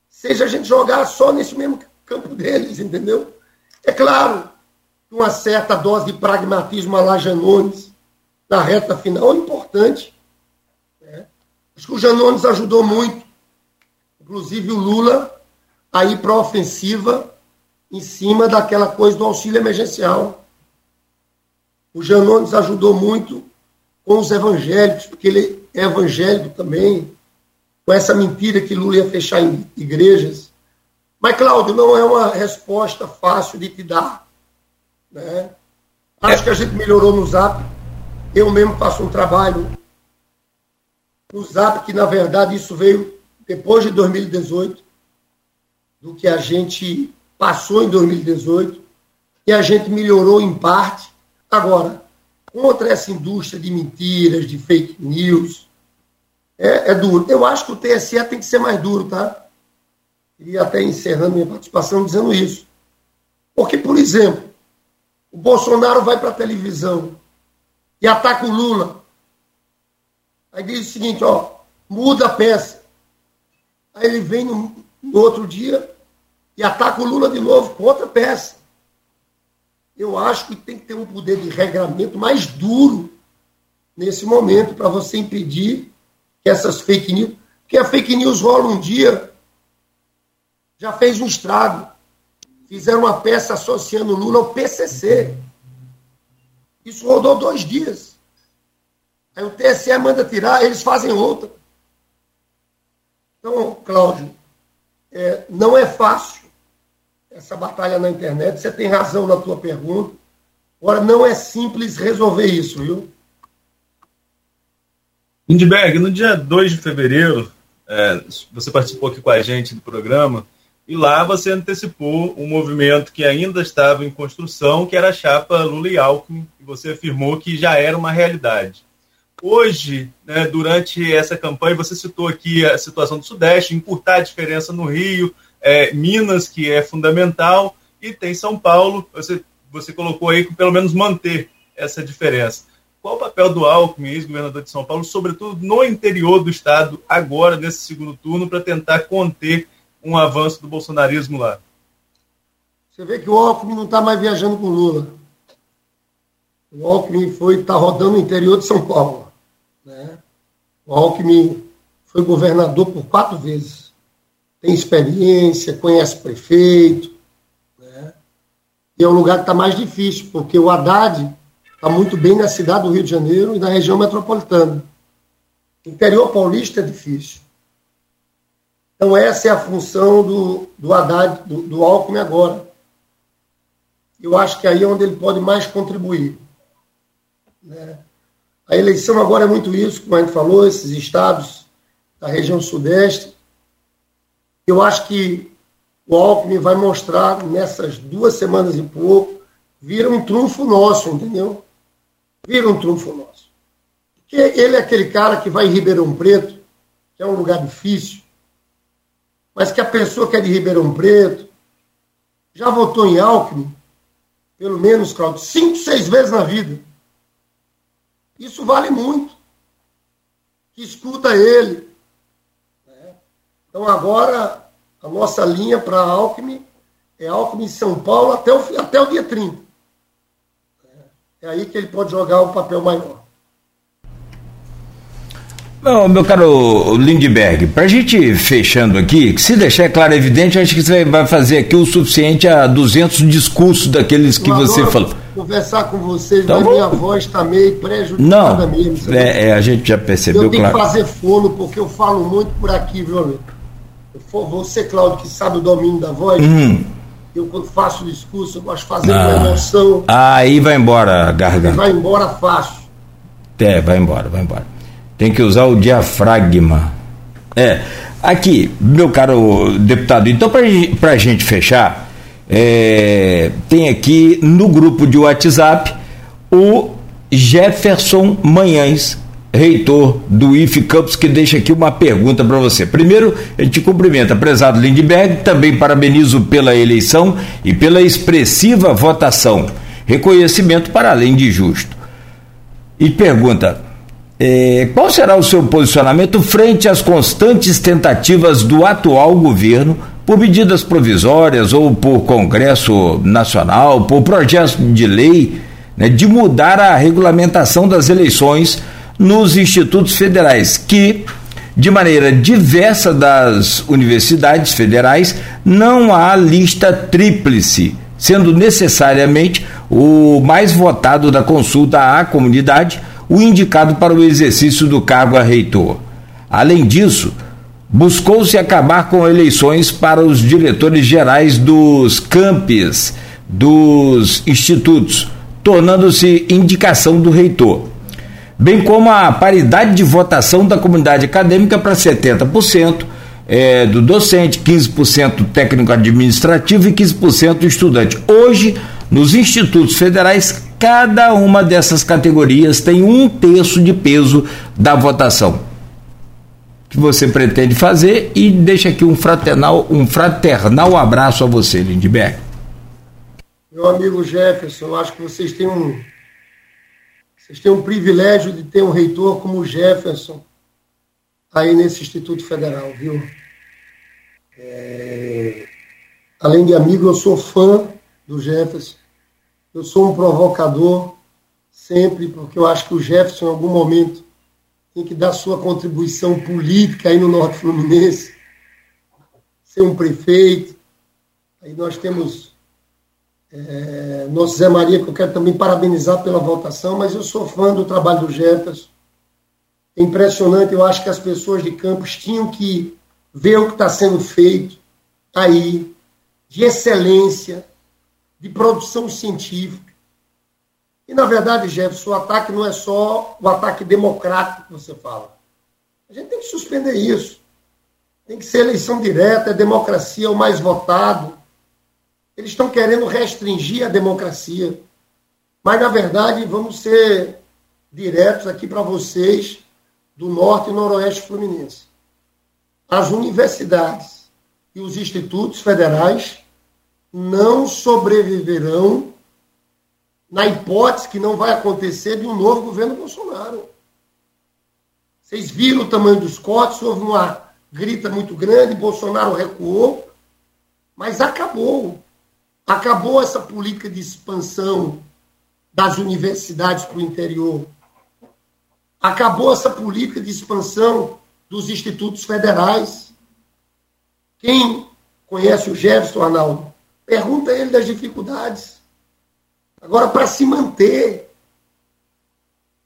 seja a gente jogar só nesse mesmo campo deles, entendeu? É claro uma certa dose de pragmatismo a lá Janones na reta final é importante. né? Acho que o Janones ajudou muito, inclusive o Lula, a ir para a ofensiva em cima daquela coisa do auxílio emergencial. O Janones ajudou muito com os evangélicos, porque ele é evangélico também, com essa mentira que Lula ia fechar em igrejas. Mas, Cláudio, não é uma resposta fácil de te dar. Né? Acho que a gente melhorou no Zap. Eu mesmo faço um trabalho no Zap, que na verdade isso veio depois de 2018, do que a gente passou em 2018, e a gente melhorou em parte. Agora, contra essa indústria de mentiras, de fake news, é, é duro. Eu acho que o TSE tem que ser mais duro, tá? E até encerrando minha participação dizendo isso. Porque, por exemplo, o Bolsonaro vai para a televisão e ataca o Lula. Aí diz o seguinte, ó, muda a peça. Aí ele vem no, no outro dia e ataca o Lula de novo com outra peça. Eu acho que tem que ter um poder de regramento mais duro nesse momento para você impedir que essas fake news. Porque a fake news rola um dia, já fez um estrago. Fizeram uma peça associando o Lula ao PCC. Isso rodou dois dias. Aí o TSE manda tirar, eles fazem outra. Então, Cláudio, é, não é fácil essa batalha na internet. Você tem razão na tua pergunta. Agora, não é simples resolver isso, viu? Lindbergh, no dia 2 de fevereiro, é, você participou aqui com a gente do programa, e lá você antecipou um movimento que ainda estava em construção, que era a chapa Lula e Alckmin, e você afirmou que já era uma realidade. Hoje, né, durante essa campanha, você citou aqui a situação do Sudeste, encurtar a diferença no Rio, é, Minas, que é fundamental, e tem São Paulo, você, você colocou aí que pelo menos manter essa diferença. Qual o papel do Alckmin, ex-governador de São Paulo, sobretudo no interior do estado, agora, nesse segundo turno, para tentar conter um avanço do bolsonarismo lá? Você vê que o Alckmin não está mais viajando com o Lula. O Alckmin foi está rodando no interior de São Paulo. Né? O Alckmin foi governador por quatro vezes. Tem experiência, conhece prefeito. Né? E é um lugar que está mais difícil, porque o Haddad está muito bem na cidade do Rio de Janeiro e na região metropolitana. O interior paulista é difícil. Então, essa é a função do, do Haddad, do, do Alckmin agora. Eu acho que aí é onde ele pode mais contribuir. Né? A eleição agora é muito isso, como a gente falou, esses estados da região sudeste. Eu acho que o Alckmin vai mostrar nessas duas semanas e pouco, vira um trunfo nosso, entendeu? Vira um trunfo nosso. Porque ele é aquele cara que vai em Ribeirão Preto, que é um lugar difícil, mas que a pessoa que é de Ribeirão Preto já votou em Alckmin, pelo menos, Claudio, cinco, seis vezes na vida. Isso vale muito. Que escuta ele. Então agora A nossa linha para Alckmin é Alckmin em São Paulo até o, até o dia 30. É aí que ele pode jogar um papel maior. Bom, meu caro Lindbergh, para a gente fechando aqui, se deixar claro e evidente, acho que você vai fazer aqui o suficiente a 200 discursos daqueles que Eu você falou. Conversar com vocês, então, mas minha voz está meio prejudicada Não, mesmo. É, é, a gente já percebeu, Eu tenho claro. que fazer fono, porque eu falo muito por aqui, viu, amigo? Você, Cláudio, que sabe o domínio da voz, hum. eu quando faço discurso, eu gosto de fazer ah. com emoção. Aí vai embora garganta. Vai embora fácil. É, vai embora, vai embora. Tem que usar o diafragma. É. Aqui, meu caro deputado, então para a gente fechar, é, tem aqui no grupo de WhatsApp o Jefferson Manhães, reitor do IF Campos, que deixa aqui uma pergunta para você. Primeiro, ele te cumprimenta, prezado Lindbergh, também parabenizo pela eleição e pela expressiva votação. Reconhecimento para além de justo. E pergunta: é, qual será o seu posicionamento frente às constantes tentativas do atual governo por medidas provisórias ou por Congresso Nacional, por projetos de lei, né, de mudar a regulamentação das eleições nos institutos federais, que, de maneira diversa das universidades federais, não há lista tríplice, sendo necessariamente o mais votado da consulta à comunidade o indicado para o exercício do cargo a reitor. Além disso, buscou-se acabar com eleições para os diretores gerais dos campos dos institutos, tornando-se indicação do reitor, bem como a paridade de votação da comunidade acadêmica para 70%, é, do docente, 15% técnico administrativo e 15% estudante. Hoje, nos institutos federais, cada uma dessas categorias tem um terço de peso da votação. Que você pretende fazer e deixa aqui um fraternal, um fraternal abraço a você, Lindbergh. Meu amigo Jefferson, acho que vocês têm um vocês têm um privilégio de ter um reitor como o Jefferson aí nesse Instituto Federal, viu? É... Além de amigo, eu sou fã do Jefferson. Eu sou um provocador sempre, porque eu acho que o Jefferson, em algum momento, tem que dar sua contribuição política aí no Norte Fluminense, ser um prefeito. Aí nós temos é, nosso Zé Maria, que eu quero também parabenizar pela votação, mas eu sou fã do trabalho do Jefferson. É impressionante, eu acho que as pessoas de Campos tinham que ver o que está sendo feito aí, de excelência, de produção científica. E, na verdade, Jefferson, o ataque não é só o ataque democrático que você fala. A gente tem que suspender isso. Tem que ser eleição direta, é democracia, é o mais votado. Eles estão querendo restringir a democracia. Mas, na verdade, vamos ser diretos aqui para vocês do Norte e Noroeste Fluminense. As universidades e os institutos federais não sobreviverão na hipótese que não vai acontecer de um novo governo Bolsonaro. Vocês viram o tamanho dos cortes, houve uma grita muito grande, Bolsonaro recuou, mas acabou. Acabou essa política de expansão das universidades para o interior. Acabou essa política de expansão dos institutos federais. Quem conhece o Jefferson Arnaldo Pergunta ele das dificuldades. Agora, para se manter,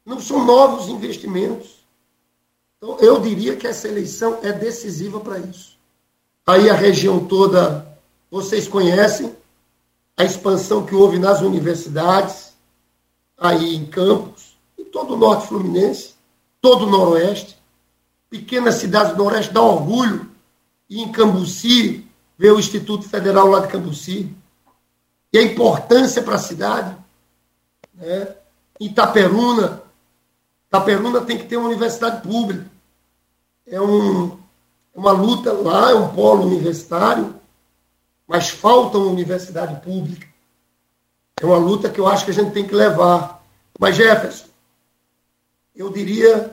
não são novos investimentos. Então, eu diria que essa eleição é decisiva para isso. Aí a região toda, vocês conhecem a expansão que houve nas universidades, aí em Campos, em todo o norte fluminense, todo o noroeste, pequenas cidades do noroeste dá orgulho, e em Cambuci, ver o Instituto Federal lá de Cambuci, e a importância para a cidade. Né? Itaperuna, Itaperuna tem que ter uma universidade pública. É um, uma luta lá, é um polo universitário, mas falta uma universidade pública. É uma luta que eu acho que a gente tem que levar. Mas, Jefferson, eu diria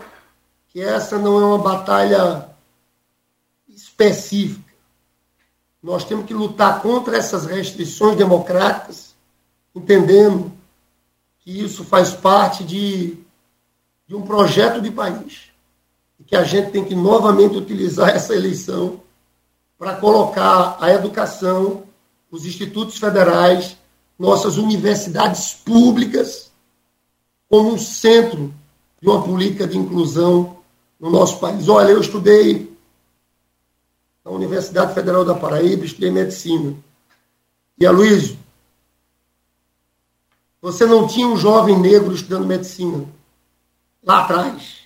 que essa não é uma batalha específica Nós temos que lutar contra essas restrições democráticas, entendendo que isso faz parte de, de um projeto de país. E que a gente tem que novamente utilizar essa eleição para colocar a educação, os institutos federais, nossas universidades públicas como um centro de uma política de inclusão no nosso país. Olha, eu estudei na Universidade Federal da Paraíba, estudei medicina. E Aloysio, você não tinha um jovem negro estudando medicina lá atrás.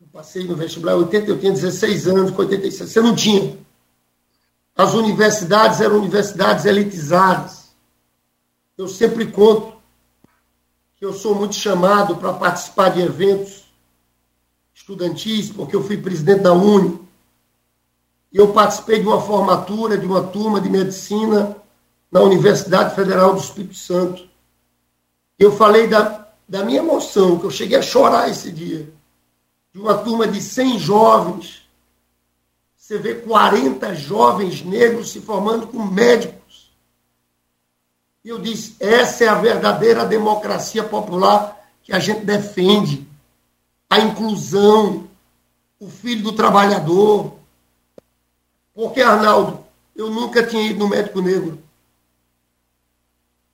Eu passei no vestibular 80, eu tinha 16 anos, com 86. Você não tinha. As universidades eram universidades elitizadas. Eu sempre conto que eu sou muito chamado para participar de eventos estudantis, porque eu fui presidente da Uni. E eu participei de uma formatura de uma turma de medicina na Universidade Federal do Espírito Santo. Eu falei da, da minha emoção, que eu cheguei a chorar esse dia. De uma turma de 100 jovens você vê 40 jovens negros se formando como médicos. E eu disse: essa é a verdadeira democracia popular que a gente defende. A inclusão, o filho do trabalhador. Porque, Arnaldo, eu nunca tinha ido no médico negro.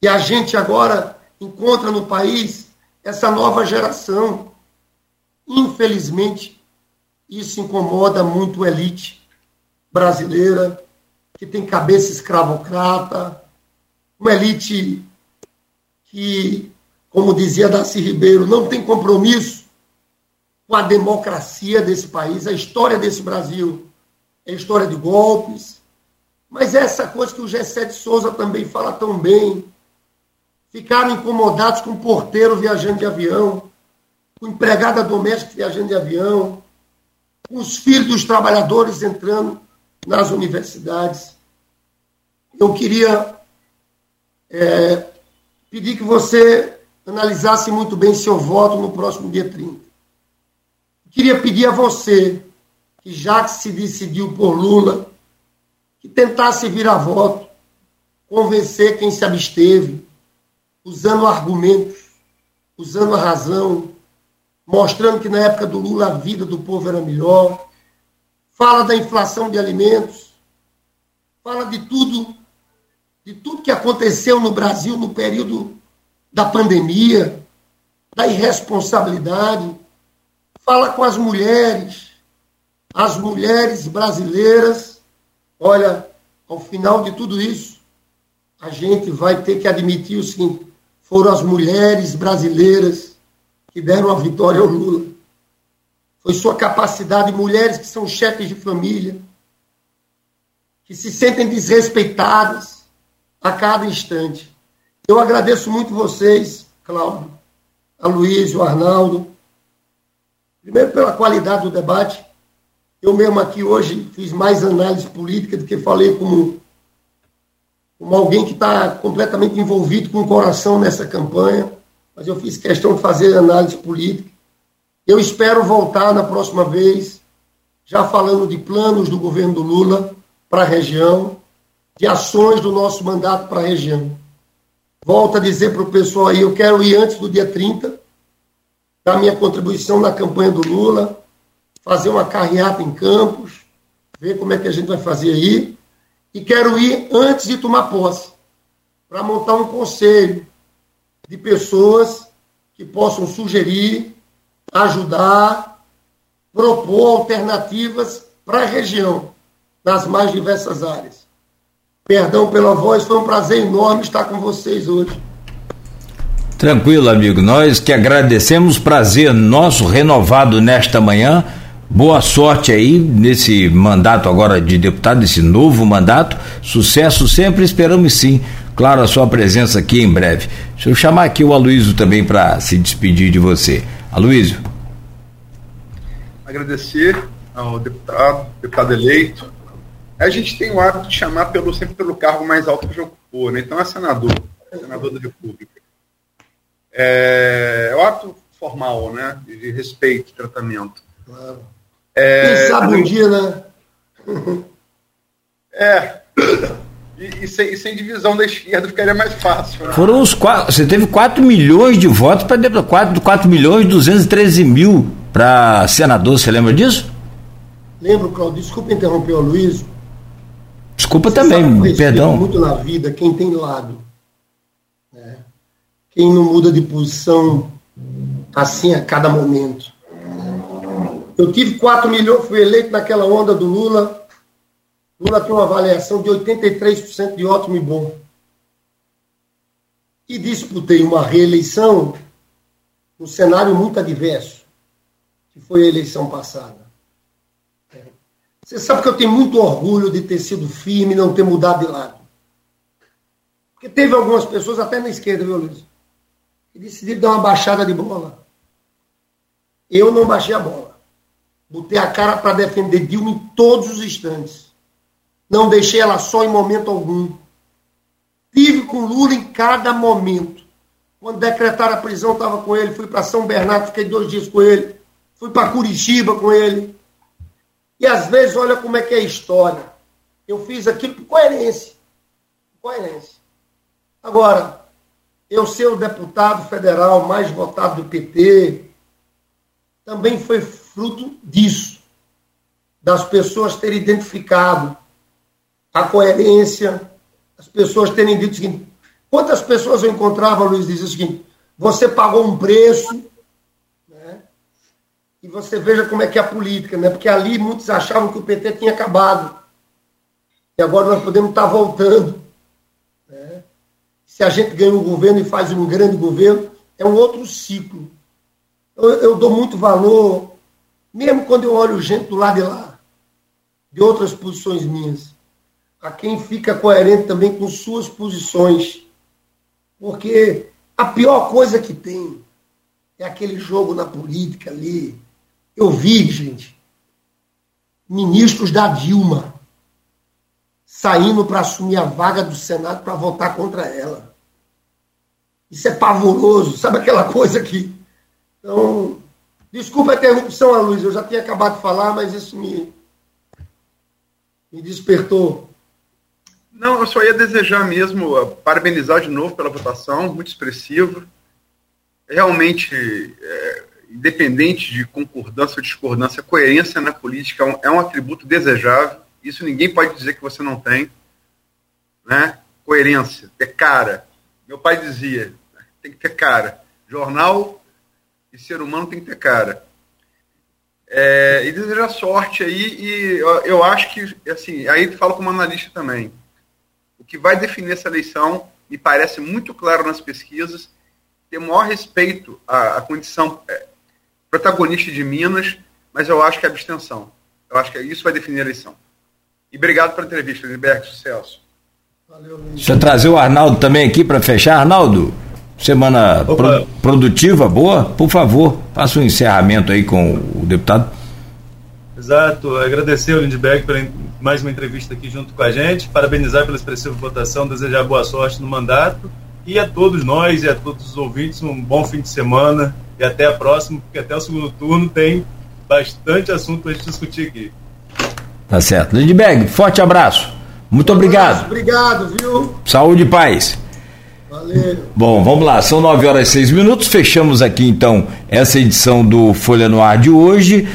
E a gente agora encontra no país essa nova geração. Infelizmente, isso incomoda muito a elite brasileira, que tem cabeça escravocrata, uma elite que, como dizia Darcy Ribeiro, não tem compromisso com a democracia desse país. A história desse Brasil é história de golpes, mas é essa coisa que o Gessé de Souza também fala tão bem. Ficaram incomodados com o porteiro viajando de avião, com empregada doméstica viajando de avião, com os filhos dos trabalhadores entrando nas universidades. Eu queria é, pedir que você analisasse muito bem seu voto no próximo dia 30. Queria pedir a você, que já que se decidiu por Lula, que tentasse vir a voto, convencer quem se absteve, usando argumentos, usando a razão, mostrando que na época do Lula a vida do povo era melhor, fala da inflação de alimentos, fala de tudo, de tudo que aconteceu no Brasil no período da pandemia, da irresponsabilidade, fala com as mulheres, as mulheres brasileiras. Olha, ao final de tudo isso, a gente vai ter que admitir o seguinte: foram as mulheres brasileiras que deram a vitória ao Lula foi sua capacidade, mulheres que são chefes de família, que se sentem desrespeitadas a cada instante. Eu agradeço muito vocês, Cláudio, a Luiz, o Arnaldo, primeiro pela qualidade do debate. Eu mesmo aqui hoje fiz mais análise política do que falei como, como alguém que está completamente envolvido com o coração nessa campanha, mas eu fiz questão de fazer análise política. Eu espero voltar na próxima vez, já falando de planos do governo do Lula para a região, de ações do nosso mandato para a região. Volto a dizer para o pessoal aí, eu quero ir antes do dia 30, dar minha contribuição na campanha do Lula, fazer uma carreata em Campos, ver como é que a gente vai fazer aí, e quero ir antes de tomar posse, para montar um conselho de pessoas que possam sugerir ajudar, propor alternativas para a região, nas mais diversas áreas. Perdão pela voz, foi um prazer enorme estar com vocês hoje. Tranquilo, amigo. Nós que agradecemos, prazer nosso renovado nesta manhã. Boa sorte aí nesse mandato agora de deputado, esse novo mandato. Sucesso sempre, esperamos sim. Claro, a sua presença aqui em breve. Deixa eu chamar aqui o Aloysio também para se despedir de você. Aloysio. Agradecer ao deputado, deputado eleito. A gente tem o hábito de chamar pelo, sempre pelo cargo mais alto que já ocupou, né? Então é senador, senador da República. É, é o hábito formal, né? De respeito, tratamento. Claro. É, Quem sabe um dia, né? É. E, e, sem, e, sem, divisão da esquerda ficaria mais fácil. Né? Foram os quatro. Você teve 4 milhões de votos para deputado. 4, 4 milhões e 213 mil para senador. Você lembra disso? Lembro, Claudio. Desculpa interromper o Luiz. Desculpa Você também, perdão. muito na vida quem tem lado. Né? Quem não muda de posição assim a cada momento. Eu tive 4 milhões, fui eleito naquela onda do Lula Lula tem uma avaliação de 83% de ótimo e bom. E disputei uma reeleição num cenário muito adverso, que foi a eleição passada. Você sabe que eu tenho muito orgulho de ter sido firme e não ter mudado de lado. Porque teve algumas pessoas, até na esquerda, viu, Luiz? Que decidiram dar uma baixada de bola. Eu não baixei a bola. Botei a cara para defender Dilma em todos os instantes. Não deixei ela só em momento algum. Tive com Lula em cada momento. Quando decretaram a prisão, estava com ele. Fui para São Bernardo, fiquei dois dias com ele. Fui para Curitiba com ele. E às vezes, olha como é que é a história. Eu fiz aquilo por coerência. Coerência. Agora, eu ser o deputado federal mais votado do PT, também foi fruto disso. Das pessoas terem identificado a coerência, as pessoas terem dito o seguinte: quantas pessoas eu encontrava, Luiz, dizia o seguinte: você pagou um preço, né? e você veja como é que é a política, né? porque ali muitos achavam que o PT tinha acabado, e agora nós podemos estar voltando. Né? Se a gente ganha um governo e faz um grande governo, é um outro ciclo. Eu, eu dou muito valor, mesmo quando eu olho gente do lado de lá, de outras posições minhas a quem fica coerente também com suas posições. Porque a pior coisa que tem é aquele jogo na política ali. Eu vi, gente, ministros da Dilma saindo para assumir a vaga do Senado para votar contra ela. Isso é pavoroso, sabe aquela coisa que. Então, desculpa a interrupção, a luz, eu já tinha acabado de falar, mas isso me, me despertou. Não, eu só ia desejar mesmo, uh, parabenizar de novo pela votação, muito expressiva. Realmente, é, independente de concordância ou discordância, coerência na política é um, é um, atributo desejável. Isso ninguém pode dizer que você não tem. Né? Coerência, ter cara. Meu pai dizia, tem que ter cara. Jornal e ser humano tem que ter cara. É, e desejar sorte aí, e eu, eu acho que, assim, aí falo como analista também que vai definir essa eleição, me parece muito claro nas pesquisas, ter maior respeito à, à condição é, protagonista de Minas, mas eu acho que é abstenção. Eu acho que isso vai definir a eleição. E obrigado pela entrevista, Lindbergh. Sucesso. Valeu, Deixa eu trazer o Arnaldo também aqui para fechar. Arnaldo, semana pro, produtiva, boa? Por favor, faça um encerramento aí com o deputado. Exato, agradecer ao Lindbergh pela mais uma entrevista aqui junto com a gente, parabenizar pela expressiva votação, desejar boa sorte no mandato e a todos nós e a todos os ouvintes um bom fim de semana e até a próxima, porque até o segundo turno tem bastante assunto para a gente discutir aqui. Tá certo. Lindbergh, forte abraço. Muito obrigado. Obrigado, viu? Saúde e paz. Valeu. Bom, vamos lá, são 9 horas e 6 minutos. Fechamos aqui então essa edição do Folha no Ar de hoje.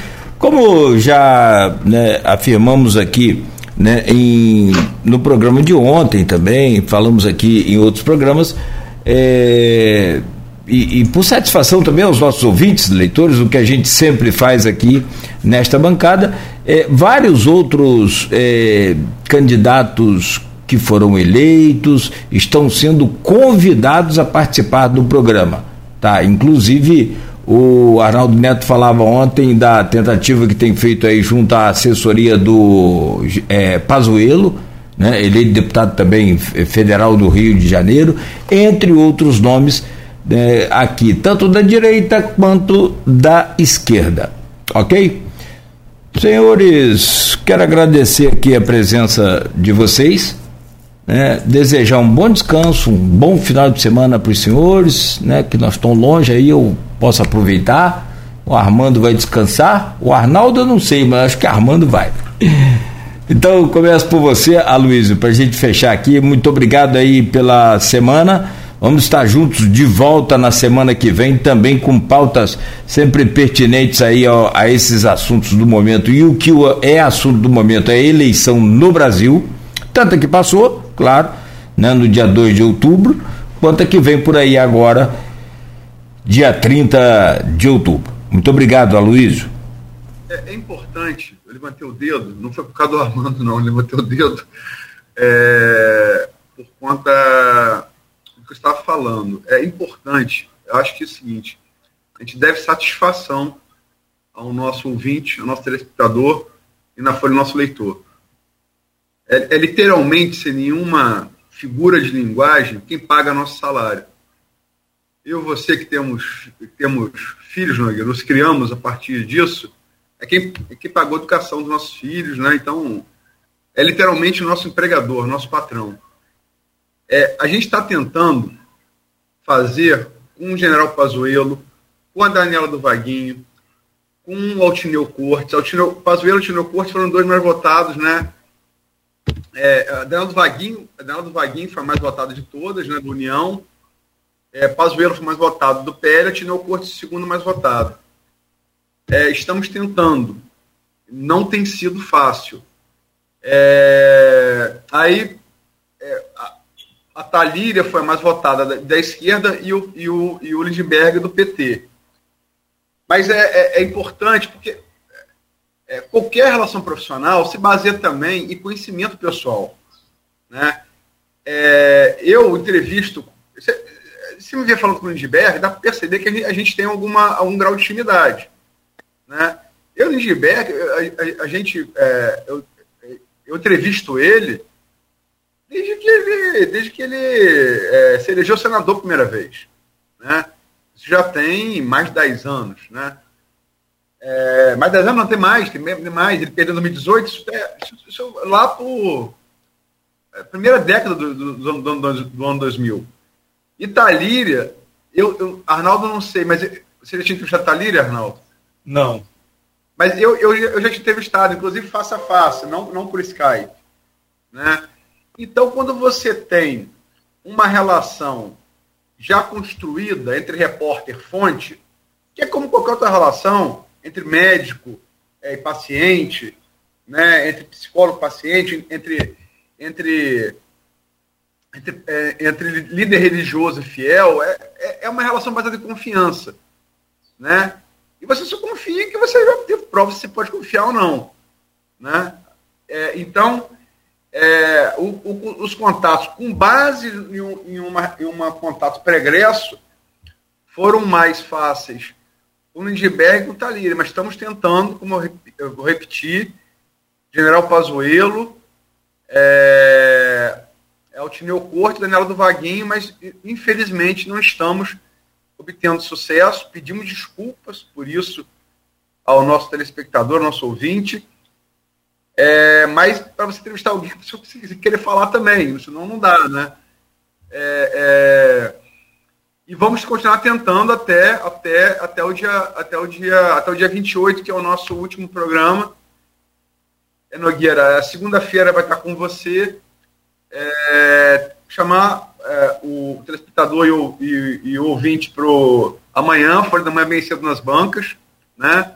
Como já né, afirmamos aqui né, em, no programa de ontem também, falamos aqui em outros programas, é, e, e, por satisfação também aos nossos ouvintes, leitores, o que a gente sempre faz aqui nesta bancada, é, vários outros é, candidatos que foram eleitos estão sendo convidados a participar do programa, tá? Inclusive o Arnaldo Neto falava ontem da tentativa que tem feito aí junto à assessoria do é, Pazuello, né, eleito deputado também federal do Rio de Janeiro, entre outros nomes né, aqui, tanto da direita quanto da esquerda. Ok? Senhores, quero agradecer aqui a presença de vocês né, desejar um bom descanso, um bom final de semana para os senhores, né, que nós estamos longe aí, eu posso aproveitar. O Armando vai descansar. O Arnaldo eu não sei, mas acho que Armando vai. Então, eu começo por você, Aloysio, para a gente fechar aqui. Muito obrigado aí pela semana. Vamos estar juntos de volta na semana que vem, também com pautas sempre pertinentes aí a, a esses assuntos do momento. E o que é assunto do momento é eleição no Brasil, tanto que passou, claro, né, no dia 2 de outubro, quanto a que vem por aí agora, dia 30 de outubro. Muito obrigado, Aloysio. É, é importante, eu levantei o dedo, não foi por causa do Armando, não, eu levantei o dedo é, por conta que eu estava falando. É importante, eu acho que é o seguinte, a gente deve satisfação ao nosso ouvinte, ao nosso telespectador e na folha do nosso leitor. É, é, literalmente, sem nenhuma figura de linguagem, quem paga nosso salário. Eu você que temos, temos filhos, Nogueira, nos criamos a partir disso, é quem, é quem pagou a educação dos nossos filhos, né? Então, é literalmente o nosso empregador, nosso patrão. É, a gente está tentando fazer com o General Pazuello, com a Daniela do Vaguinho, com o Altineu Cortes. Altineu, Pazuello e Altineu Cortes foram dois mais votados, né? É, a Daniela do Vaguinho, a Daniela do Vaguinho foi a mais votada de todas, né? Do União. É, Pazuello foi mais votado do PL, Altineu Cortes segundo mais votado. É, estamos tentando. Não tem sido fácil. É, aí é, a Talíria foi a mais votada da, da esquerda e o, e, o, e o Lindbergh do PT. Mas é, é, é importante porque é, qualquer relação profissional se baseia também em conhecimento pessoal. Né? É, eu entrevisto. Se, se me vier falando com o Lindbergh, dá para perceber que a gente tem alguma, algum grau de intimidade. Né? Eu, Lindbergh, a, a, a gente. É, eu, eu entrevisto ele desde que ele, desde que ele é, se elegeu senador a primeira vez. Né? Isso já tem mais de 10 anos. Né? É, mais de 10 anos não tem mais, tem mais. Ele perdeu em 2018, isso, é, isso, isso lá por é, primeira década do, do, do, do, do ano 2000. Italíria, eu, eu, Arnaldo não sei, mas você já tinha entrevistado Italíria, Arnaldo? Não. Mas eu, eu, eu já tinha entrevistado, inclusive face a face, não, não por Skype. Né? Então, quando você tem uma relação já construída entre repórter e fonte, que é como qualquer outra relação entre médico é, e paciente, né, entre psicólogo e paciente, entre, entre, entre, é, entre líder religioso e fiel, é, é, é uma relação baseada em confiança. Né? E você só confia que você já teve prova se você pode confiar ou não. Né? É, então, é, o, o, os contatos com base em, um, em, uma, em uma contato pregresso foram mais fáceis o Lindbergh e o Talíria, mas estamos tentando, como eu vou repetir, General Pazuello, é, Altineu Corte, Daniela do Vaguinho, mas infelizmente não estamos obtendo sucesso. Pedimos desculpas por isso ao nosso telespectador, ao nosso ouvinte. É, mas para você entrevistar alguém, você querer falar também, senão não dá, né? É, é, e vamos continuar tentando até, até, até, o dia, até, o dia, até o dia 28, que é o nosso último programa. É, Nogueira, segunda-feira vai estar com você. É, chamar é, o telespectador e o, e, e o ouvinte para amanhã, Folha da Manhã bem cedo nas bancas, né?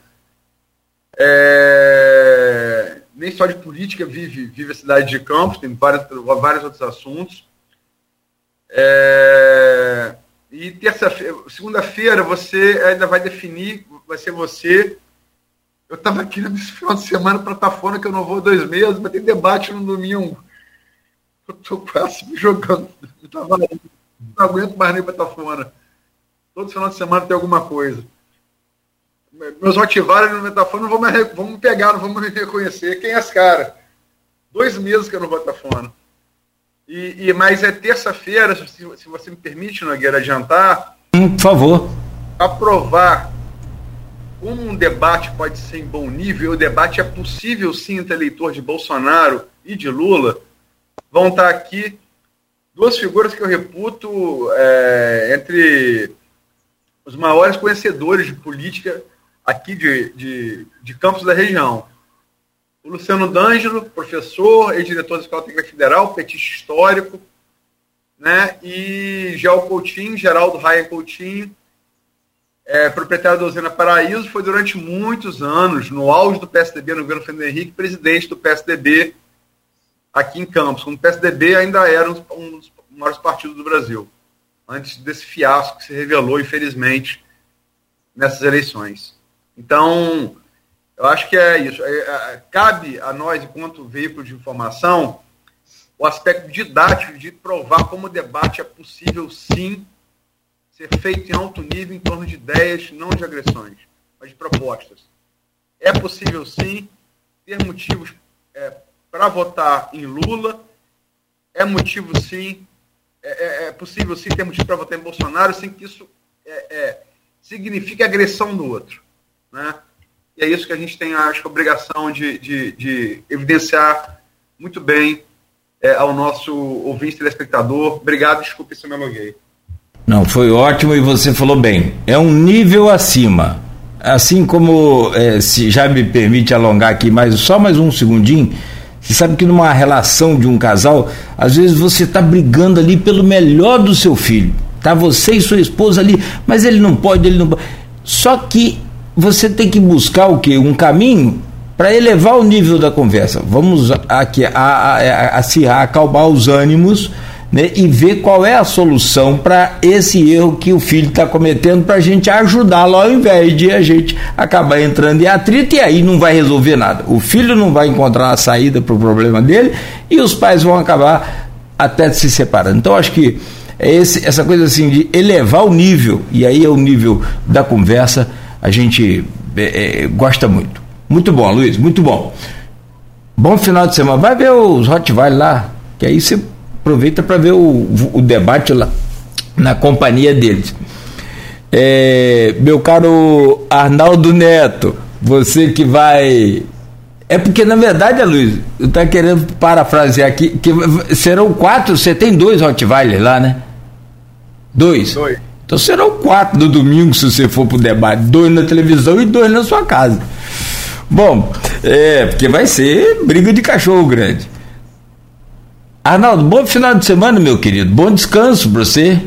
É, nem só de política vive, vive a cidade de Campos, tem vários, vários outros assuntos. É, e terça-feira, segunda-feira, você ainda vai definir, vai ser você. Eu estava aqui nesse final de semana para estar fora, que eu não vou dois meses, vai ter debate no domingo. Eu estou quase me jogando. Eu tava, não aguento mais nem para fora. Todo final de semana tem alguma coisa meus ativaram no metafone não vão me, pegar, não vão me reconhecer. Quem é esse cara? Dois meses que eu não vou estar E, e, mas é terça-feira, se, se, você me permite, Nogueira, adiantar. Hum, por favor. Aprovar como um debate pode ser em bom nível, o debate é possível sim entre eleitor de Bolsonaro e de Lula. Vão estar aqui duas figuras que eu reputo é, entre os maiores conhecedores de política aqui de, de, de Campos da região. O Luciano D'Angelo, professor, ex-diretor da Escola Técnica Federal, petista histórico, né? E Gel Coutinho, Geraldo Raia Coutinho, é, proprietário da usina Paraíso, foi durante muitos anos, no auge do PSDB, no governo Fernando Henrique, presidente do PSDB aqui em Campos, quando o PSDB ainda era um dos maiores partidos do Brasil, antes desse fiasco que se revelou, infelizmente, nessas eleições. Então, eu acho que é isso. É, é, cabe a nós, enquanto veículo de informação, o aspecto didático de provar como o debate é possível, sim, ser feito em alto nível em torno de ideias, não de agressões, mas de propostas. É possível, sim, ter motivos é, para votar em Lula. É motivo, sim, é, é, é possível, sim, ter motivo para votar em Bolsonaro, sem que isso é, signifique agressão do outro. Né? E é isso que a gente tem, acho, a obrigação de, de, de evidenciar muito bem é, ao nosso ouvinte telespectador. Obrigado, desculpe se eu me alonguei. Não, foi ótimo e você falou bem. É um nível acima. Assim como, é, se já me permite alongar aqui mais, só mais um segundinho, você sabe que numa relação de um casal, às vezes você está brigando ali pelo melhor do seu filho. Tá você e sua esposa ali, mas ele não pode, ele não pode. Só que você tem que buscar o quê? Um caminho para elevar o nível da conversa. Vamos aqui a, a, a, a acalmar os ânimos né, e ver qual é a solução para esse erro que o filho está cometendo para a gente ajudá-lo ao invés de a gente acabar entrando em atrito e aí não vai resolver nada. O filho não vai encontrar a saída para o problema dele e os pais vão acabar até se separando. Então acho que é esse, essa coisa assim de elevar o nível, e aí é o nível da conversa a gente é, é, gosta muito. Muito bom, Luiz, muito bom. Bom final de semana. Vai ver os Rottweiler lá, que aí você aproveita para ver o, o debate lá na companhia deles. É, meu caro Arnaldo Neto, você que vai. É porque, na verdade, Luiz, eu estou querendo parafrasear aqui, que serão quatro, você tem dois Rottweiler lá, né? Dois. Dois. Então serão quatro no domingo se você for pro debate, dois na televisão e dois na sua casa. Bom, é, porque vai ser briga de cachorro grande. Arnaldo, bom final de semana, meu querido. Bom descanso para você.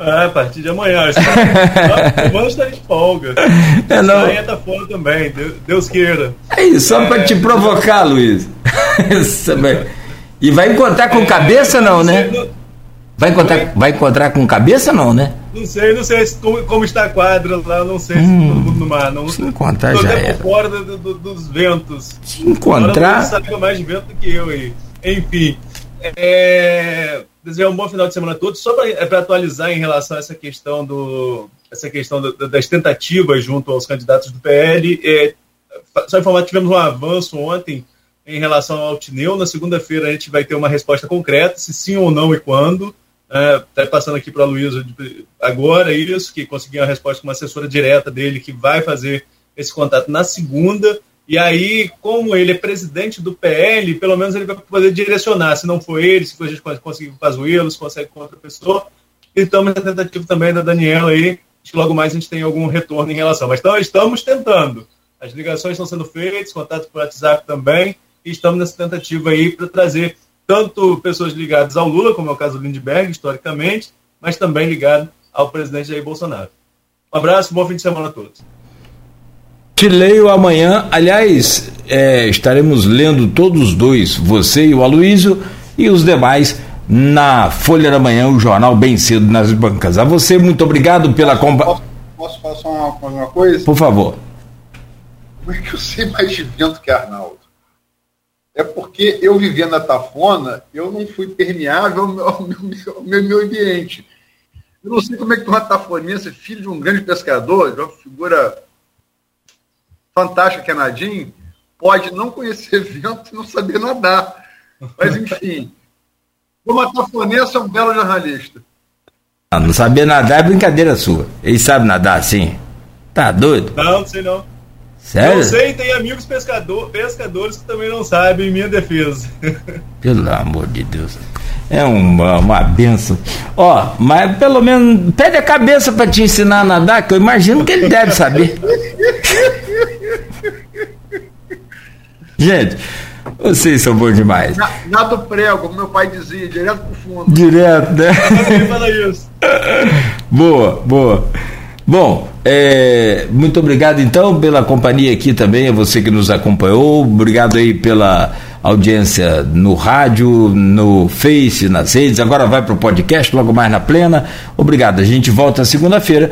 É, a partir de amanhã. Semana está de folga. É, não. A tá fora também, Deus, queira. É isso, só é, para te provocar, Luiz. e vai encontrar com cabeça, não, né? Vai encontrar, vai encontrar com cabeça, não, né? Não sei, não sei como, como está a quadra lá, não sei hum, se todo mundo no mar. Não, se encontrar já é. fora do, do, dos ventos. Se encontrar. Você sabe mais vento do que eu aí. Enfim. É, desejar um bom final de semana a todos. Só para é atualizar em relação a essa questão do essa questão do, das tentativas junto aos candidatos do PL. É, só informar que tivemos um avanço ontem em relação ao Altineu. Na segunda-feira a gente vai ter uma resposta concreta, se sim ou não e quando. Está é, passando aqui para a Luísa agora isso, que consegui uma resposta com uma assessora direta dele que vai fazer esse contato na segunda. E aí, como ele é presidente do PL, pelo menos ele vai poder direcionar. Se não for ele, se for a gente conseguir com o Pazuello, se consegue com outra pessoa. E estamos na tentativa também da Daniela aí. Que logo mais a gente tem algum retorno em relação. Mas então, estamos tentando. As ligações estão sendo feitas, contato por WhatsApp também. E estamos nessa tentativa aí para trazer tanto pessoas ligadas ao Lula, como é o caso do Lindbergh, historicamente, mas também ligado ao presidente Jair Bolsonaro. Um abraço, bom fim de semana a todos. Te leio amanhã, aliás, é, estaremos lendo todos os dois, você e o Aloísio, e os demais na Folha da Manhã, o jornal bem cedo nas bancas. A você, muito obrigado pela companhia. Posso, posso falar uma, uma coisa? Por favor. Como é que eu sei mais de vento que Arnaldo? É porque eu vivendo na Tafona, eu não fui permeável ao meu, ao meu, meu ambiente. Eu não sei como é que uma tafonense, filho de um grande pescador, de uma figura fantástica que é Nadim, pode não conhecer vento e não saber nadar. Mas, enfim, uma tafonense é um belo jornalista. Não, não saber nadar é brincadeira sua. Ele sabe nadar assim? Tá doido? Não, não sei não. Sério? Não sei, tem amigos pescador, pescadores que também não sabem minha defesa. Pelo amor de Deus. É uma, uma benção. Ó, mas pelo menos pede a cabeça para te ensinar a nadar, que eu imagino que ele deve saber. Gente, vocês são bons demais. Na, nada prego, como meu pai dizia, direto pro fundo. Direto, né? Quem fala isso? boa, boa. Bom, é, muito obrigado então pela companhia aqui também, a você que nos acompanhou. Obrigado aí pela audiência no rádio, no Face, nas redes. Agora vai para o podcast, logo mais na plena. Obrigado. A gente volta segunda-feira